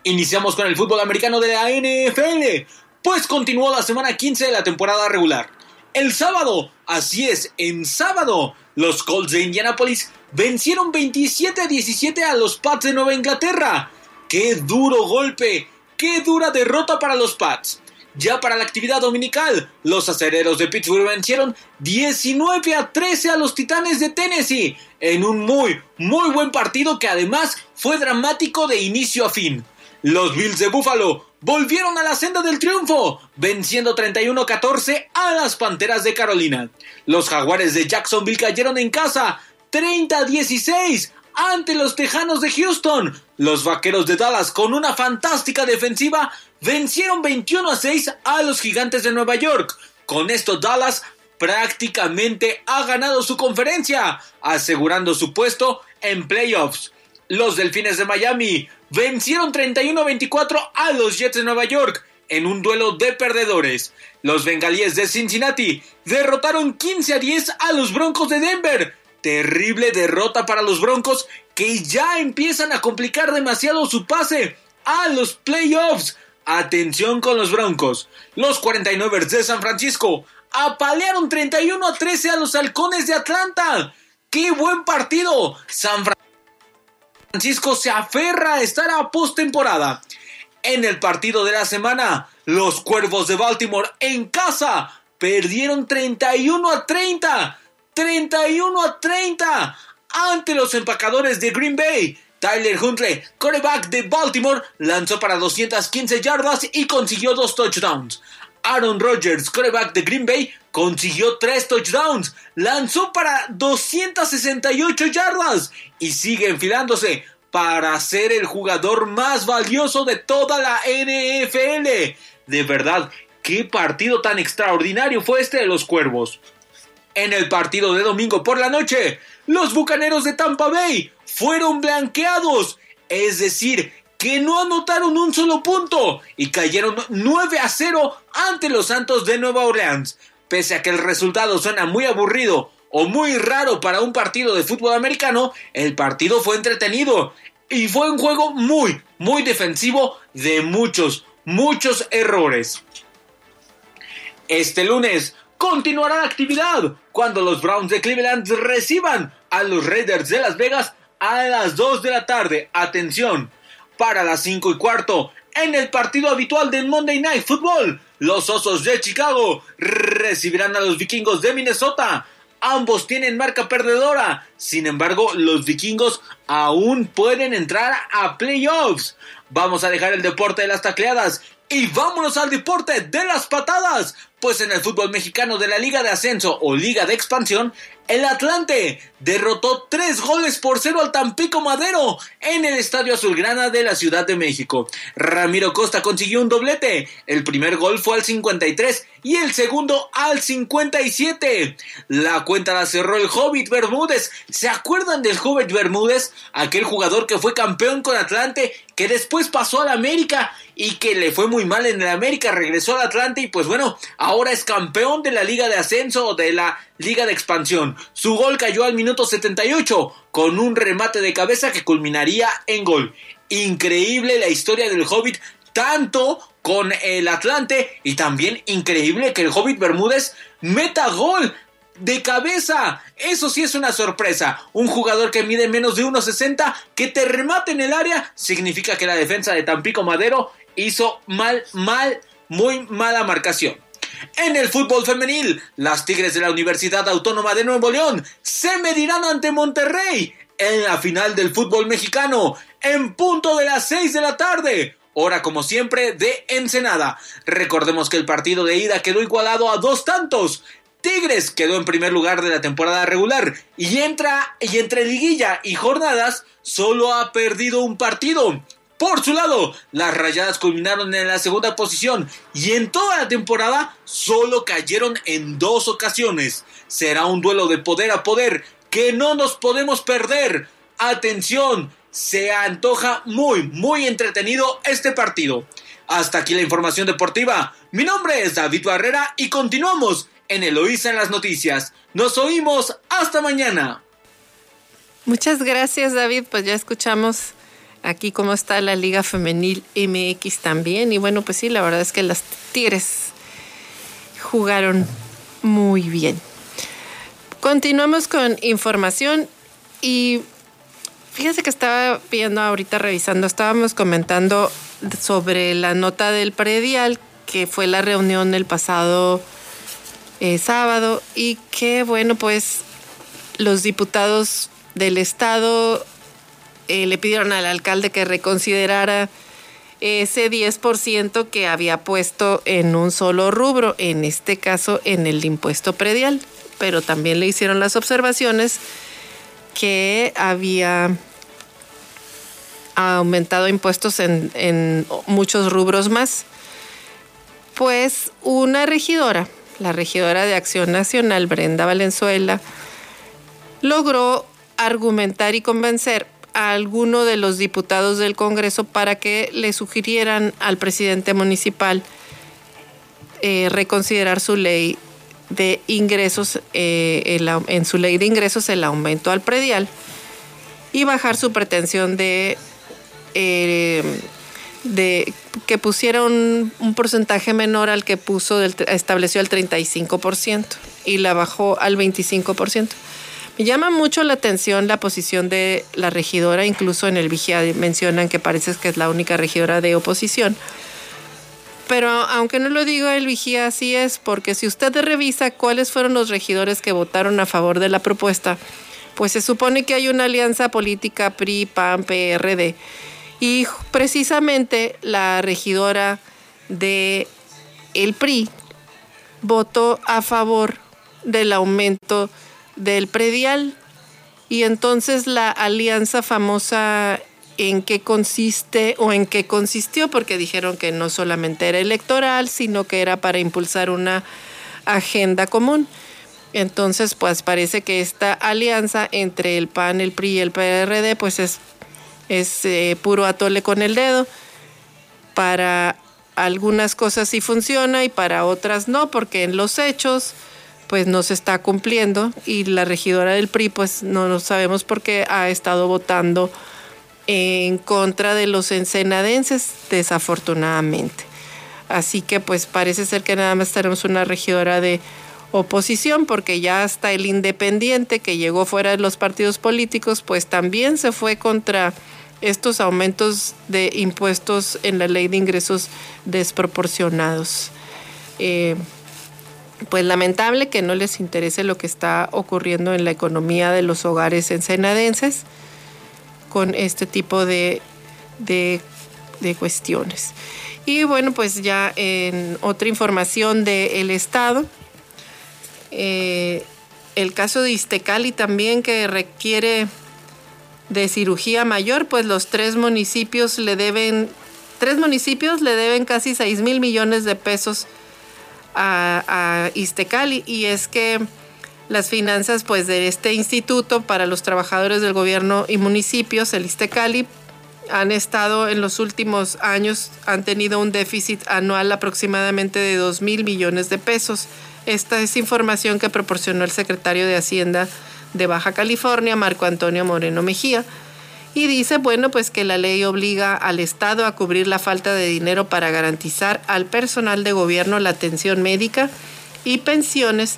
Iniciamos con el fútbol americano de la NFL, pues continuó la semana 15 de la temporada regular. El sábado, así es, en sábado, los Colts de Indianapolis vencieron 27 a 17 a los Pats de Nueva Inglaterra. ¡Qué duro golpe! qué dura derrota para los Pats. Ya para la actividad dominical, los acereros de Pittsburgh vencieron 19 a 13 a los Titanes de Tennessee en un muy, muy buen partido que además fue dramático de inicio a fin. Los Bills de Buffalo volvieron a la senda del triunfo, venciendo 31-14 a las Panteras de Carolina. Los Jaguares de Jacksonville cayeron en casa 30-16 ante los Tejanos de Houston. Los Vaqueros de Dallas, con una fantástica defensiva, vencieron 21 a 6 a los Gigantes de Nueva York. Con esto Dallas prácticamente ha ganado su conferencia, asegurando su puesto en playoffs. Los Delfines de Miami vencieron 31 a 24 a los Jets de Nueva York en un duelo de perdedores. Los Bengalíes de Cincinnati derrotaron 15 a 10 a los Broncos de Denver Terrible derrota para los Broncos que ya empiezan a complicar demasiado su pase a los playoffs. Atención con los Broncos. Los 49 de San Francisco apalearon 31 a 13 a los Halcones de Atlanta. ¡Qué buen partido! San Francisco se aferra a estar a postemporada. En el partido de la semana, los Cuervos de Baltimore en casa perdieron 31 a 30 31 a 30 ante los empacadores de Green Bay. Tyler Huntley, coreback de Baltimore, lanzó para 215 yardas y consiguió dos touchdowns. Aaron Rodgers, coreback de Green Bay, consiguió tres touchdowns, lanzó para 268 yardas y sigue enfilándose para ser el jugador más valioso de toda la NFL. De verdad, qué partido tan extraordinario fue este de los Cuervos. En el partido de domingo por la noche, los Bucaneros de Tampa Bay fueron blanqueados, es decir, que no anotaron un solo punto y cayeron 9 a 0 ante los Santos de Nueva Orleans. Pese a que el resultado suena muy aburrido o muy raro para un partido de fútbol americano, el partido fue entretenido y fue un juego muy, muy defensivo de muchos, muchos errores. Este lunes continuará la actividad cuando los Browns de Cleveland reciban a los Raiders de Las Vegas a las 2 de la tarde. Atención, para las 5 y cuarto, en el partido habitual del Monday Night Football, los Osos de Chicago recibirán a los Vikingos de Minnesota. Ambos tienen marca perdedora. Sin embargo, los vikingos aún pueden entrar a playoffs. Vamos a dejar el deporte de las tacleadas y vámonos al deporte de las patadas. Pues en el fútbol mexicano de la Liga de Ascenso o Liga de Expansión, el Atlante derrotó tres goles por cero al Tampico Madero en el Estadio Azulgrana de la Ciudad de México. Ramiro Costa consiguió un doblete. El primer gol fue al 53 y el segundo al 57. La cuenta la cerró el Hobbit Bermúdez. ¿Se acuerdan del Hobbit Bermúdez? Aquel jugador que fue campeón con Atlante, que después pasó al América y que le fue muy mal en el América, regresó al Atlante y pues bueno, ahora es campeón de la Liga de Ascenso o de la Liga de Expansión. Su gol cayó al minuto 78 con un remate de cabeza que culminaría en gol. Increíble la historia del Hobbit, tanto con el Atlante y también increíble que el Hobbit Bermúdez meta gol de cabeza. Eso sí es una sorpresa. Un jugador que mide menos de 1.60 que te remate en el área significa que la defensa de Tampico Madero hizo mal, mal, muy mala marcación. En el fútbol femenil, las Tigres de la Universidad Autónoma de Nuevo León se medirán ante Monterrey en la final del fútbol mexicano en punto de las 6 de la tarde. Hora como siempre de Ensenada. Recordemos que el partido de ida quedó igualado a dos tantos. Tigres quedó en primer lugar de la temporada regular y entra y entre liguilla y jornadas solo ha perdido un partido. Por su lado, las rayadas culminaron en la segunda posición y en toda la temporada solo cayeron en dos ocasiones. Será un duelo de poder a poder que no nos podemos perder. Atención, se antoja muy, muy entretenido este partido. Hasta aquí la información deportiva. Mi nombre es David Barrera y continuamos en Eloísa en las noticias. Nos oímos hasta mañana. Muchas gracias David, pues ya escuchamos aquí cómo está la Liga Femenil MX también. Y bueno, pues sí, la verdad es que las Tigres jugaron muy bien. Continuamos con información y fíjense que estaba viendo ahorita, revisando, estábamos comentando sobre la nota del predial, que fue la reunión el pasado eh, sábado, y que, bueno, pues los diputados del Estado eh, le pidieron al alcalde que reconsiderara ese 10% que había puesto en un solo rubro, en este caso en el impuesto predial, pero también le hicieron las observaciones que había aumentado impuestos en, en muchos rubros más. Pues una regidora, la regidora de Acción Nacional, Brenda Valenzuela, logró argumentar y convencer a alguno de los diputados del Congreso para que le sugirieran al presidente municipal eh, reconsiderar su ley de ingresos, eh, en su ley de ingresos el aumento al predial y bajar su pretensión de, eh, de que pusiera un, porcentaje menor al que puso, del, estableció el 35% y la bajó al 25%. Me llama mucho la atención la posición de la regidora, incluso en el Vigía mencionan que parece que es la única regidora de oposición. Pero aunque no lo diga el Vigía, así es, porque si usted revisa cuáles fueron los regidores que votaron a favor de la propuesta, pues se supone que hay una alianza política PRI, PAN, PRD. Y precisamente la regidora de el PRI votó a favor del aumento del predial. Y entonces la alianza famosa en qué consiste o en qué consistió, porque dijeron que no solamente era electoral, sino que era para impulsar una agenda común. Entonces, pues parece que esta alianza entre el PAN, el PRI y el PRD, pues es, es eh, puro atole con el dedo. Para algunas cosas sí funciona y para otras no, porque en los hechos pues no se está cumpliendo y la regidora del PRI pues no, lo sabemos por qué ha estado votando en contra de los ensenadenses desafortunadamente. Así que pues parece ser que nada más tenemos una regidora de oposición porque ya hasta el independiente que llegó fuera de los partidos políticos pues también se fue contra estos aumentos de impuestos en la ley de ingresos desproporcionados. Eh, pues lamentable que no les interese lo que está ocurriendo en la economía de los hogares ensenadenses con este tipo de, de, cuestiones. Y bueno, pues ya en otra información del Estado, eh, el caso de Iztecali también que requiere de cirugía mayor, pues los tres municipios le deben, tres municipios le deben casi 6 mil millones de pesos a, a Iztecali y es que las finanzas pues de este instituto para los trabajadores del gobierno y municipios, el Iztecali, han estado en los últimos años, han tenido un déficit anual aproximadamente de 2 mil millones de pesos. Esta es información que proporcionó el secretario de Hacienda de Baja California, Marco Antonio Moreno Mejía y dice, bueno, pues que la ley obliga al Estado a cubrir la falta de dinero para garantizar al personal de gobierno la atención médica y pensiones.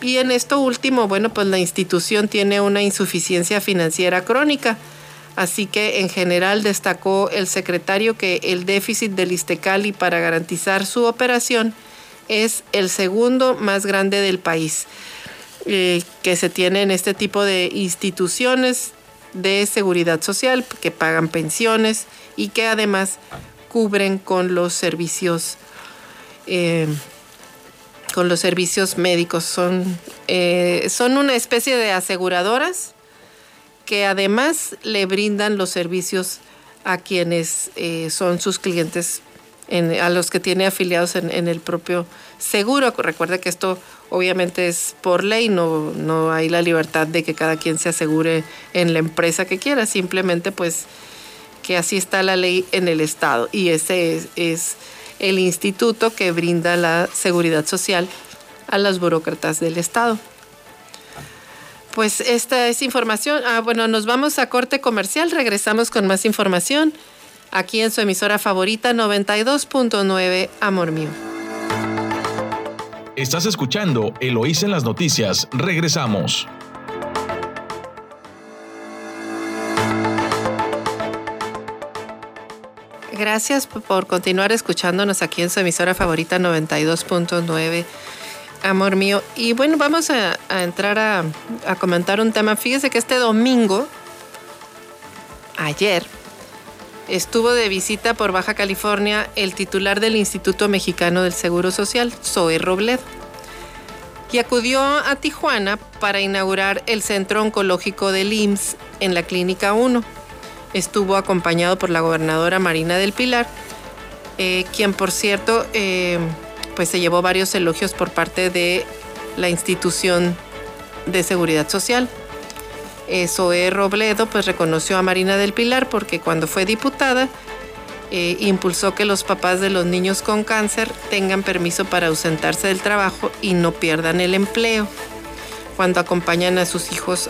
Y en esto último, bueno, pues la institución tiene una insuficiencia financiera crónica. Así que en general destacó el secretario que el déficit del Istecali para garantizar su operación es el segundo más grande del país eh, que se tiene en este tipo de instituciones de seguridad social que pagan pensiones y que además cubren con los servicios eh, con los servicios médicos. Son eh, son una especie de aseguradoras que además le brindan los servicios a quienes son sus clientes a los que tiene afiliados en, el propio seguro. Recuerda que esto obviamente es por ley, no, no hay la libertad de que cada quien se asegure en la empresa que quiera, simplemente pues que así está la ley en el Estado y ese es, el instituto que brinda la seguridad social a los burócratas del Estado. Pues esta es información. Ah, bueno, nos vamos a corte comercial, regresamos con más información aquí en su emisora favorita 92.9 Amor Mío. Estás escuchando Eloís en las noticias. Regresamos. Gracias por continuar escuchándonos aquí en su emisora favorita 92.9, amor mío. Y bueno, vamos a, entrar a, a comentar un tema. Fíjese que este domingo, ayer, estuvo de visita por Baja California el titular del Instituto Mexicano del Seguro Social, Zoe Robledo, y acudió a Tijuana para inaugurar el Centro Oncológico del IMSS en la Clínica 1 estuvo acompañado por la gobernadora Marina del Pilar, eh, quien por cierto eh, pues se llevó varios elogios por parte de la institución de seguridad social. Zoe Robledo pues reconoció a Marina del Pilar porque cuando fue diputada eh, impulsó que los papás de los niños con cáncer tengan permiso para ausentarse del trabajo y no pierdan el empleo cuando acompañan a sus hijos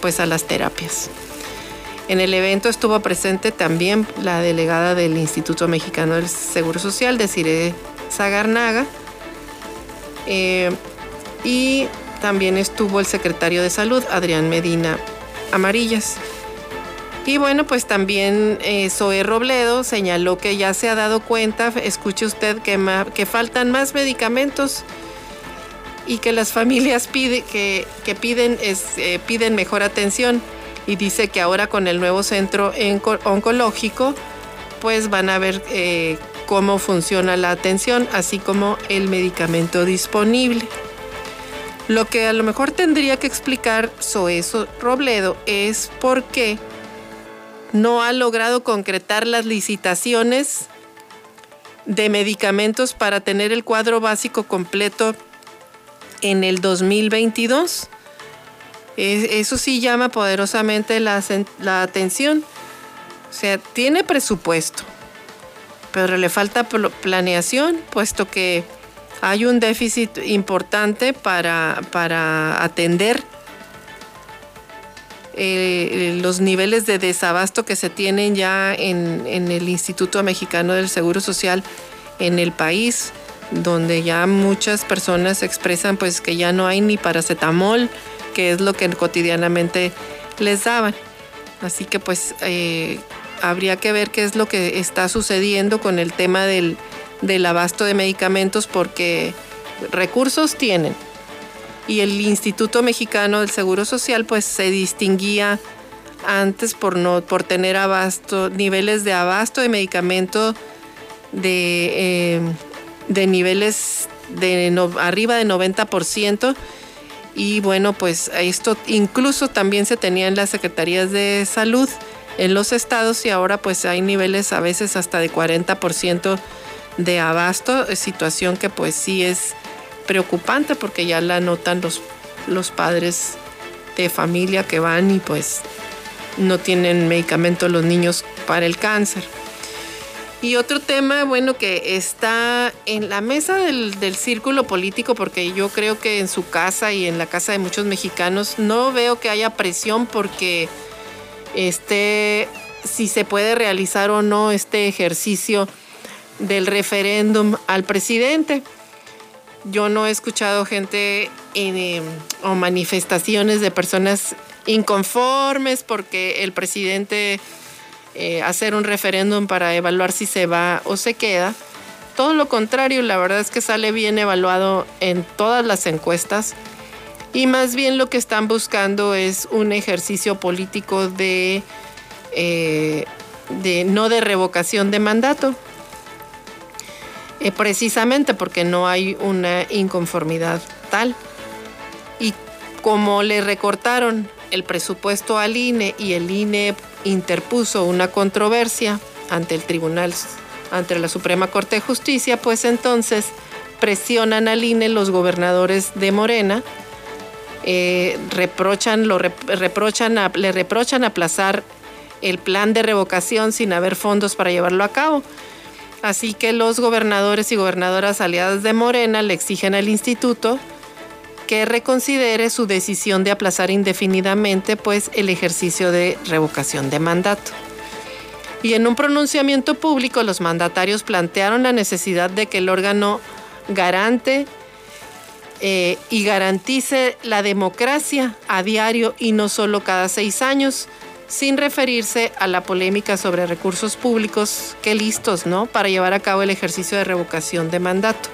pues a las terapias. En el evento estuvo presente también la delegada del Instituto Mexicano del Seguro Social, Desiree Zagarnaga, eh, y también estuvo el secretario de Salud, Adrián Medina Amarillas. Y bueno, pues también eh, Zoe Robledo señaló que ya se ha dado cuenta, escuche usted, que, que faltan más medicamentos y que las familias pide, que, piden, es, eh, piden mejor atención y dice que ahora con el nuevo centro oncológico pues van a ver eh, cómo funciona la atención así como el medicamento disponible. Lo que a lo mejor tendría que explicar Soeso Robledo es por qué no ha logrado concretar las licitaciones de medicamentos para tener el cuadro básico completo en el 2022 eso sí llama poderosamente la, atención. O sea, tiene presupuesto, pero le falta planeación, puesto que hay un déficit importante para, atender eh, los niveles de desabasto que se tienen ya en, en, el Instituto Mexicano del Seguro Social en el país, donde ya muchas personas expresan pues que ya no hay ni paracetamol, que es lo que cotidianamente les daban. Así que pues eh, habría que ver qué es lo que está sucediendo con el tema del, abasto de medicamentos porque recursos tienen. Y el Instituto Mexicano del Seguro Social pues se distinguía antes por no por tener abasto niveles de abasto de medicamento de, eh, de niveles de arriba de 90% y bueno, pues esto incluso también se tenía en las secretarías de salud en los estados y ahora pues hay niveles a veces hasta de 40% de abasto, situación que pues sí es preocupante porque ya la notan los, los padres de familia que van y pues no tienen medicamento los niños para el cáncer. Y otro tema, bueno, que está en la mesa del, círculo político, porque yo creo que en su casa y en la casa de muchos mexicanos no veo que haya presión porque este, si se puede realizar o no este ejercicio del referéndum al presidente. Yo no he escuchado gente eh, o manifestaciones de personas inconformes porque el presidente eh, hacer un referéndum para evaluar si se va o se queda. Todo lo contrario, la verdad es que sale bien evaluado en todas las encuestas y más bien lo que están buscando es un ejercicio político de, eh, de no de revocación de mandato, eh, precisamente porque no hay una inconformidad tal. Y como le recortaron el presupuesto al INE y el INE interpuso una controversia ante el Tribunal, ante la Suprema Corte de Justicia, pues entonces presionan al INE los gobernadores de Morena, eh, reprochan, reprochan le reprochan aplazar el plan de revocación sin haber fondos para llevarlo a cabo. Así que los gobernadores y gobernadoras aliadas de Morena le exigen al instituto que reconsidere su decisión de aplazar indefinidamente pues el ejercicio de revocación de mandato. Y en un pronunciamiento público los mandatarios plantearon la necesidad de que el órgano garante eh, y garantice la democracia a diario y no solo cada seis años, sin referirse a la polémica sobre recursos públicos que listos, ¿no? Para llevar a cabo el ejercicio de revocación de mandato.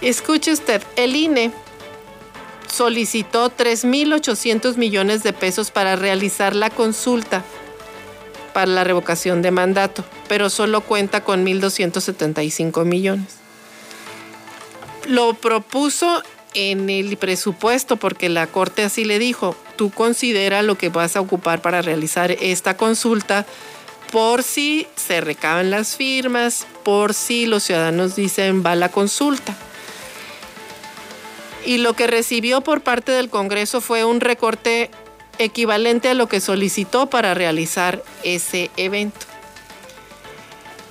Escuche usted, el INE solicitó 3.800 millones de pesos para realizar la consulta para la revocación de mandato, pero solo cuenta con 1.275 millones. Lo propuso en el presupuesto porque la Corte así le dijo, tú considera lo que vas a ocupar para realizar esta consulta por si se recaban las firmas, por si los ciudadanos dicen va la consulta. Y lo que recibió por parte del Congreso fue un recorte equivalente a lo que solicitó para realizar ese evento.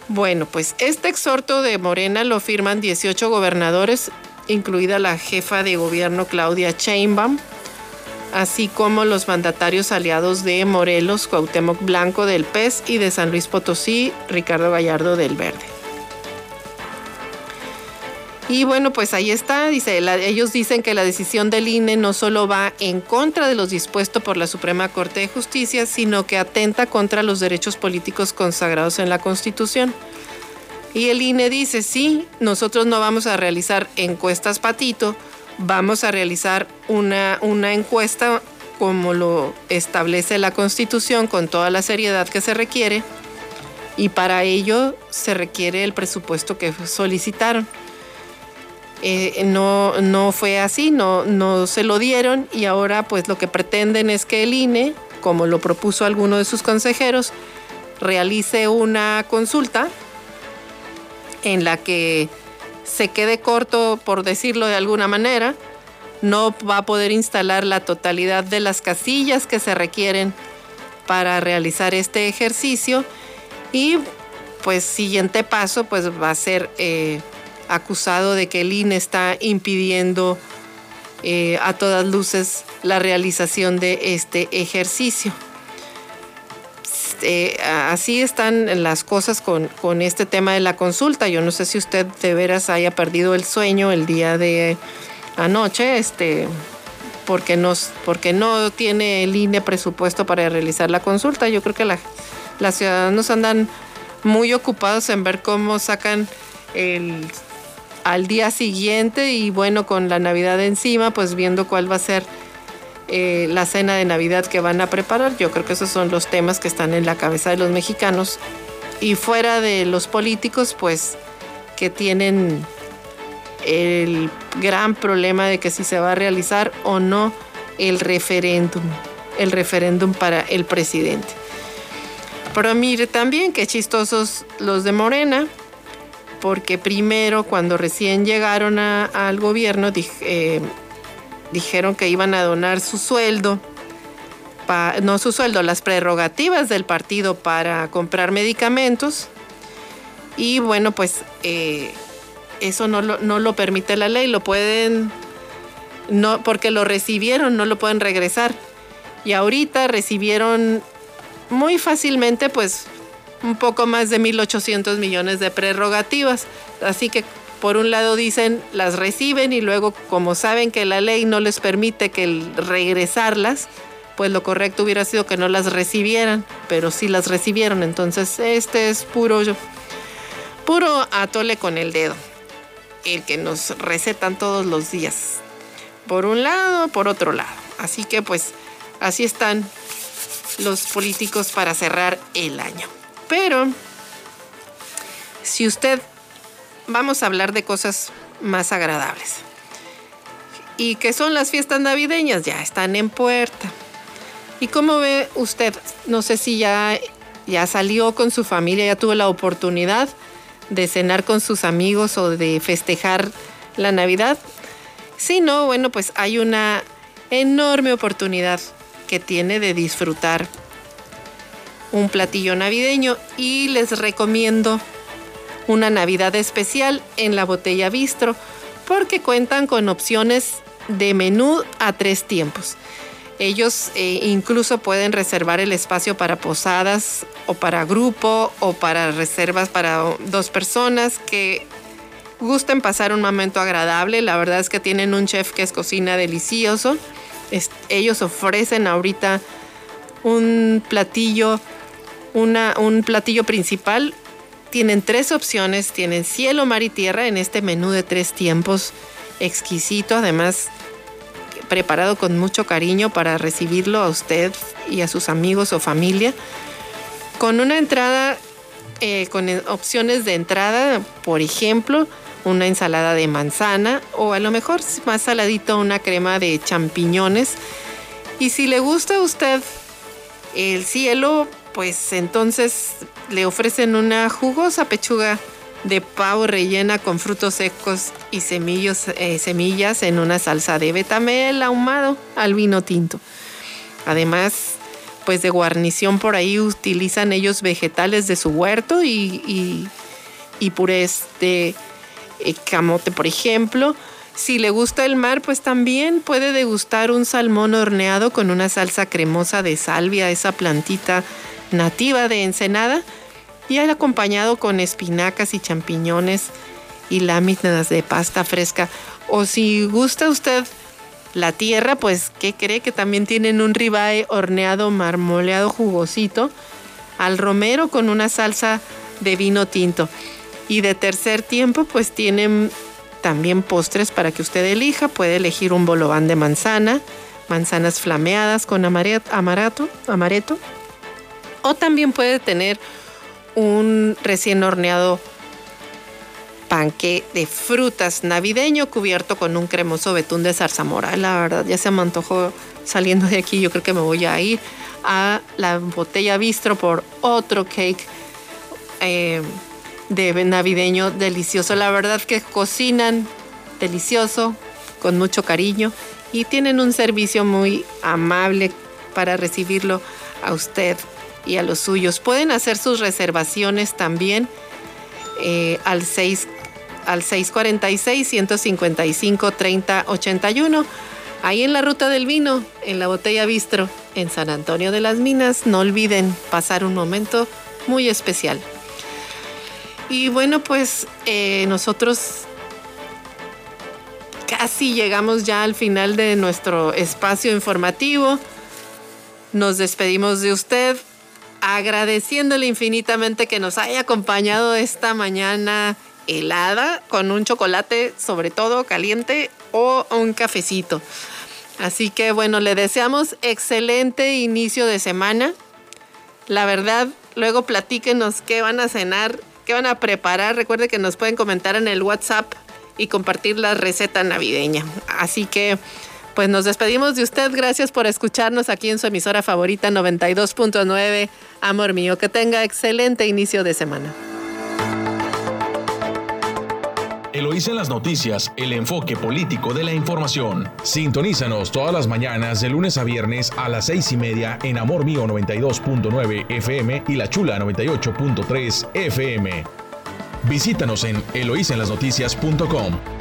Bueno, pues este exhorto de Morena lo firman 18 gobernadores, incluida la jefa de gobierno Claudia Sheinbaum, así como los mandatarios aliados de Morelos, Cuauhtémoc Blanco del PES y de San Luis Potosí, Ricardo Gallardo del Verde. Y bueno, pues ahí está, dice, ellos dicen que la decisión del INE no solo va en contra de los dispuestos por la Suprema Corte de Justicia, sino que atenta contra los derechos políticos consagrados en la Constitución. Y el INE dice, sí, nosotros no vamos a realizar encuestas patito, vamos a realizar una, una encuesta como lo establece la Constitución con toda la seriedad que se requiere. Y para ello se requiere el presupuesto que solicitaron. Eh, no, no fue así, no, no se lo dieron. Y ahora pues lo que pretenden es que el INE, como lo propuso alguno de sus consejeros, realice una consulta en la que se quede corto, por decirlo de alguna manera, no va a poder instalar la totalidad de las casillas que se requieren para realizar este ejercicio y pues siguiente paso pues va a ser eh, acusado de que el INE está impidiendo eh, a todas luces la realización de este ejercicio. Este, así están las cosas con, con, este tema de la consulta. Yo no sé si usted de veras haya perdido el sueño el día de anoche, este, porque, nos, porque no tiene el INE presupuesto para realizar la consulta. Yo creo que la, las ciudadanos andan muy ocupados en ver cómo sacan el al día siguiente y bueno, con la Navidad encima, pues viendo cuál va a ser eh, la cena de Navidad que van a preparar. Yo creo que esos son los temas que están en la cabeza de los mexicanos. Y fuera de los políticos, pues que tienen el gran problema de que si se va a realizar o no el referéndum, el referéndum para el presidente. Pero mire también qué chistosos los de Morena, porque primero cuando recién llegaron al gobierno eh, dijeron que iban a donar su sueldo, no su sueldo, las prerrogativas del partido para comprar medicamentos. Y bueno, pues eh, eso no lo, no lo permite la ley, lo pueden, no, porque lo recibieron, no lo pueden regresar. Y ahorita recibieron muy fácilmente pues un poco más de 1.800 millones de prerrogativas. Así que por un lado dicen las reciben y luego como saben que la ley no les permite que regresarlas, pues lo correcto hubiera sido que no las recibieran, pero sí las recibieron. Entonces este es puro, puro atole con el dedo, el que nos recetan todos los días. Por un lado, por otro lado. Así que pues así están los políticos para cerrar el año. Pero si usted, vamos a hablar de cosas más agradables. ¿Y que son las fiestas navideñas? Ya están en puerta. ¿Y cómo ve usted? No sé si ya, ya salió con su familia, ya tuvo la oportunidad de cenar con sus amigos o de festejar la Navidad. Si no, bueno, pues hay una enorme oportunidad que tiene de disfrutar un platillo navideño y les recomiendo una Navidad especial en la botella Bistro porque cuentan con opciones de menú a tres tiempos. Ellos eh, incluso pueden reservar el espacio para posadas o para grupo o para reservas para dos personas que gusten pasar un momento agradable. La verdad es que tienen un chef que es cocina delicioso. ellos ofrecen ahorita un platillo, una, un platillo principal. Tienen tres opciones, tienen cielo, mar y tierra en este menú de tres tiempos exquisito, además preparado con mucho cariño para recibirlo a usted y a sus amigos o familia, con una entrada, eh, con opciones de entrada, por ejemplo, una ensalada de manzana o a lo mejor más saladito una crema de champiñones. Y si le gusta a usted el cielo, pues entonces le ofrecen una jugosa pechuga de pavo rellena con frutos secos y eh, semillas en una salsa de betamel ahumado al vino tinto. Además, pues de guarnición por ahí utilizan ellos vegetales de su huerto y, y, de eh, camote, por ejemplo. Si le gusta el mar, pues también puede degustar un salmón horneado con una salsa cremosa de salvia, esa plantita nativa de Ensenada, y acompañado con espinacas y champiñones y láminas de pasta fresca. O si gusta usted la tierra, pues, ¿qué cree? Que también tienen un ribeye horneado, marmoleado, jugosito, al romero con una salsa de vino tinto. Y de tercer tiempo, pues tienen también postres para que usted elija. Puede elegir un bolobán de manzana, manzanas flameadas con amaretto, amaretto. O también puede tener un recién horneado panque de frutas navideño cubierto con un cremoso betún de zarzamora. La verdad, ya se me antojó saliendo de aquí. Yo creo que me voy a ir a la botella bistro por otro cake eh, de navideño delicioso. La verdad que cocinan delicioso, con mucho cariño y tienen un servicio muy amable para recibirlo a usted y a los suyos. Pueden hacer sus reservaciones también eh, al 6 al 646 155 30 81 ahí en la ruta del vino en la botella bistro en San Antonio de las Minas. No olviden pasar un momento muy especial. Y bueno pues eh, nosotros casi llegamos ya al final de nuestro espacio informativo. Nos despedimos de usted agradeciéndole infinitamente que nos haya acompañado esta mañana helada con un chocolate sobre todo caliente o un cafecito. Así que bueno, le deseamos excelente inicio de semana. La verdad, luego platíquenos qué van a cenar, qué van a preparar. Recuerde que nos pueden comentar en el WhatsApp y compartir la receta navideña. Así que pues nos despedimos de usted. Gracias por escucharnos aquí en su emisora favorita 92.9. Amor mío, que tenga excelente inicio de semana. Eloísa en las noticias, el enfoque político de la información. Sintonízanos todas las mañanas de lunes a viernes a las seis y media en Amor Mío 92.9 FM y La Chula 98.3 FM. Visítanos en eloísenlasnoticias.com.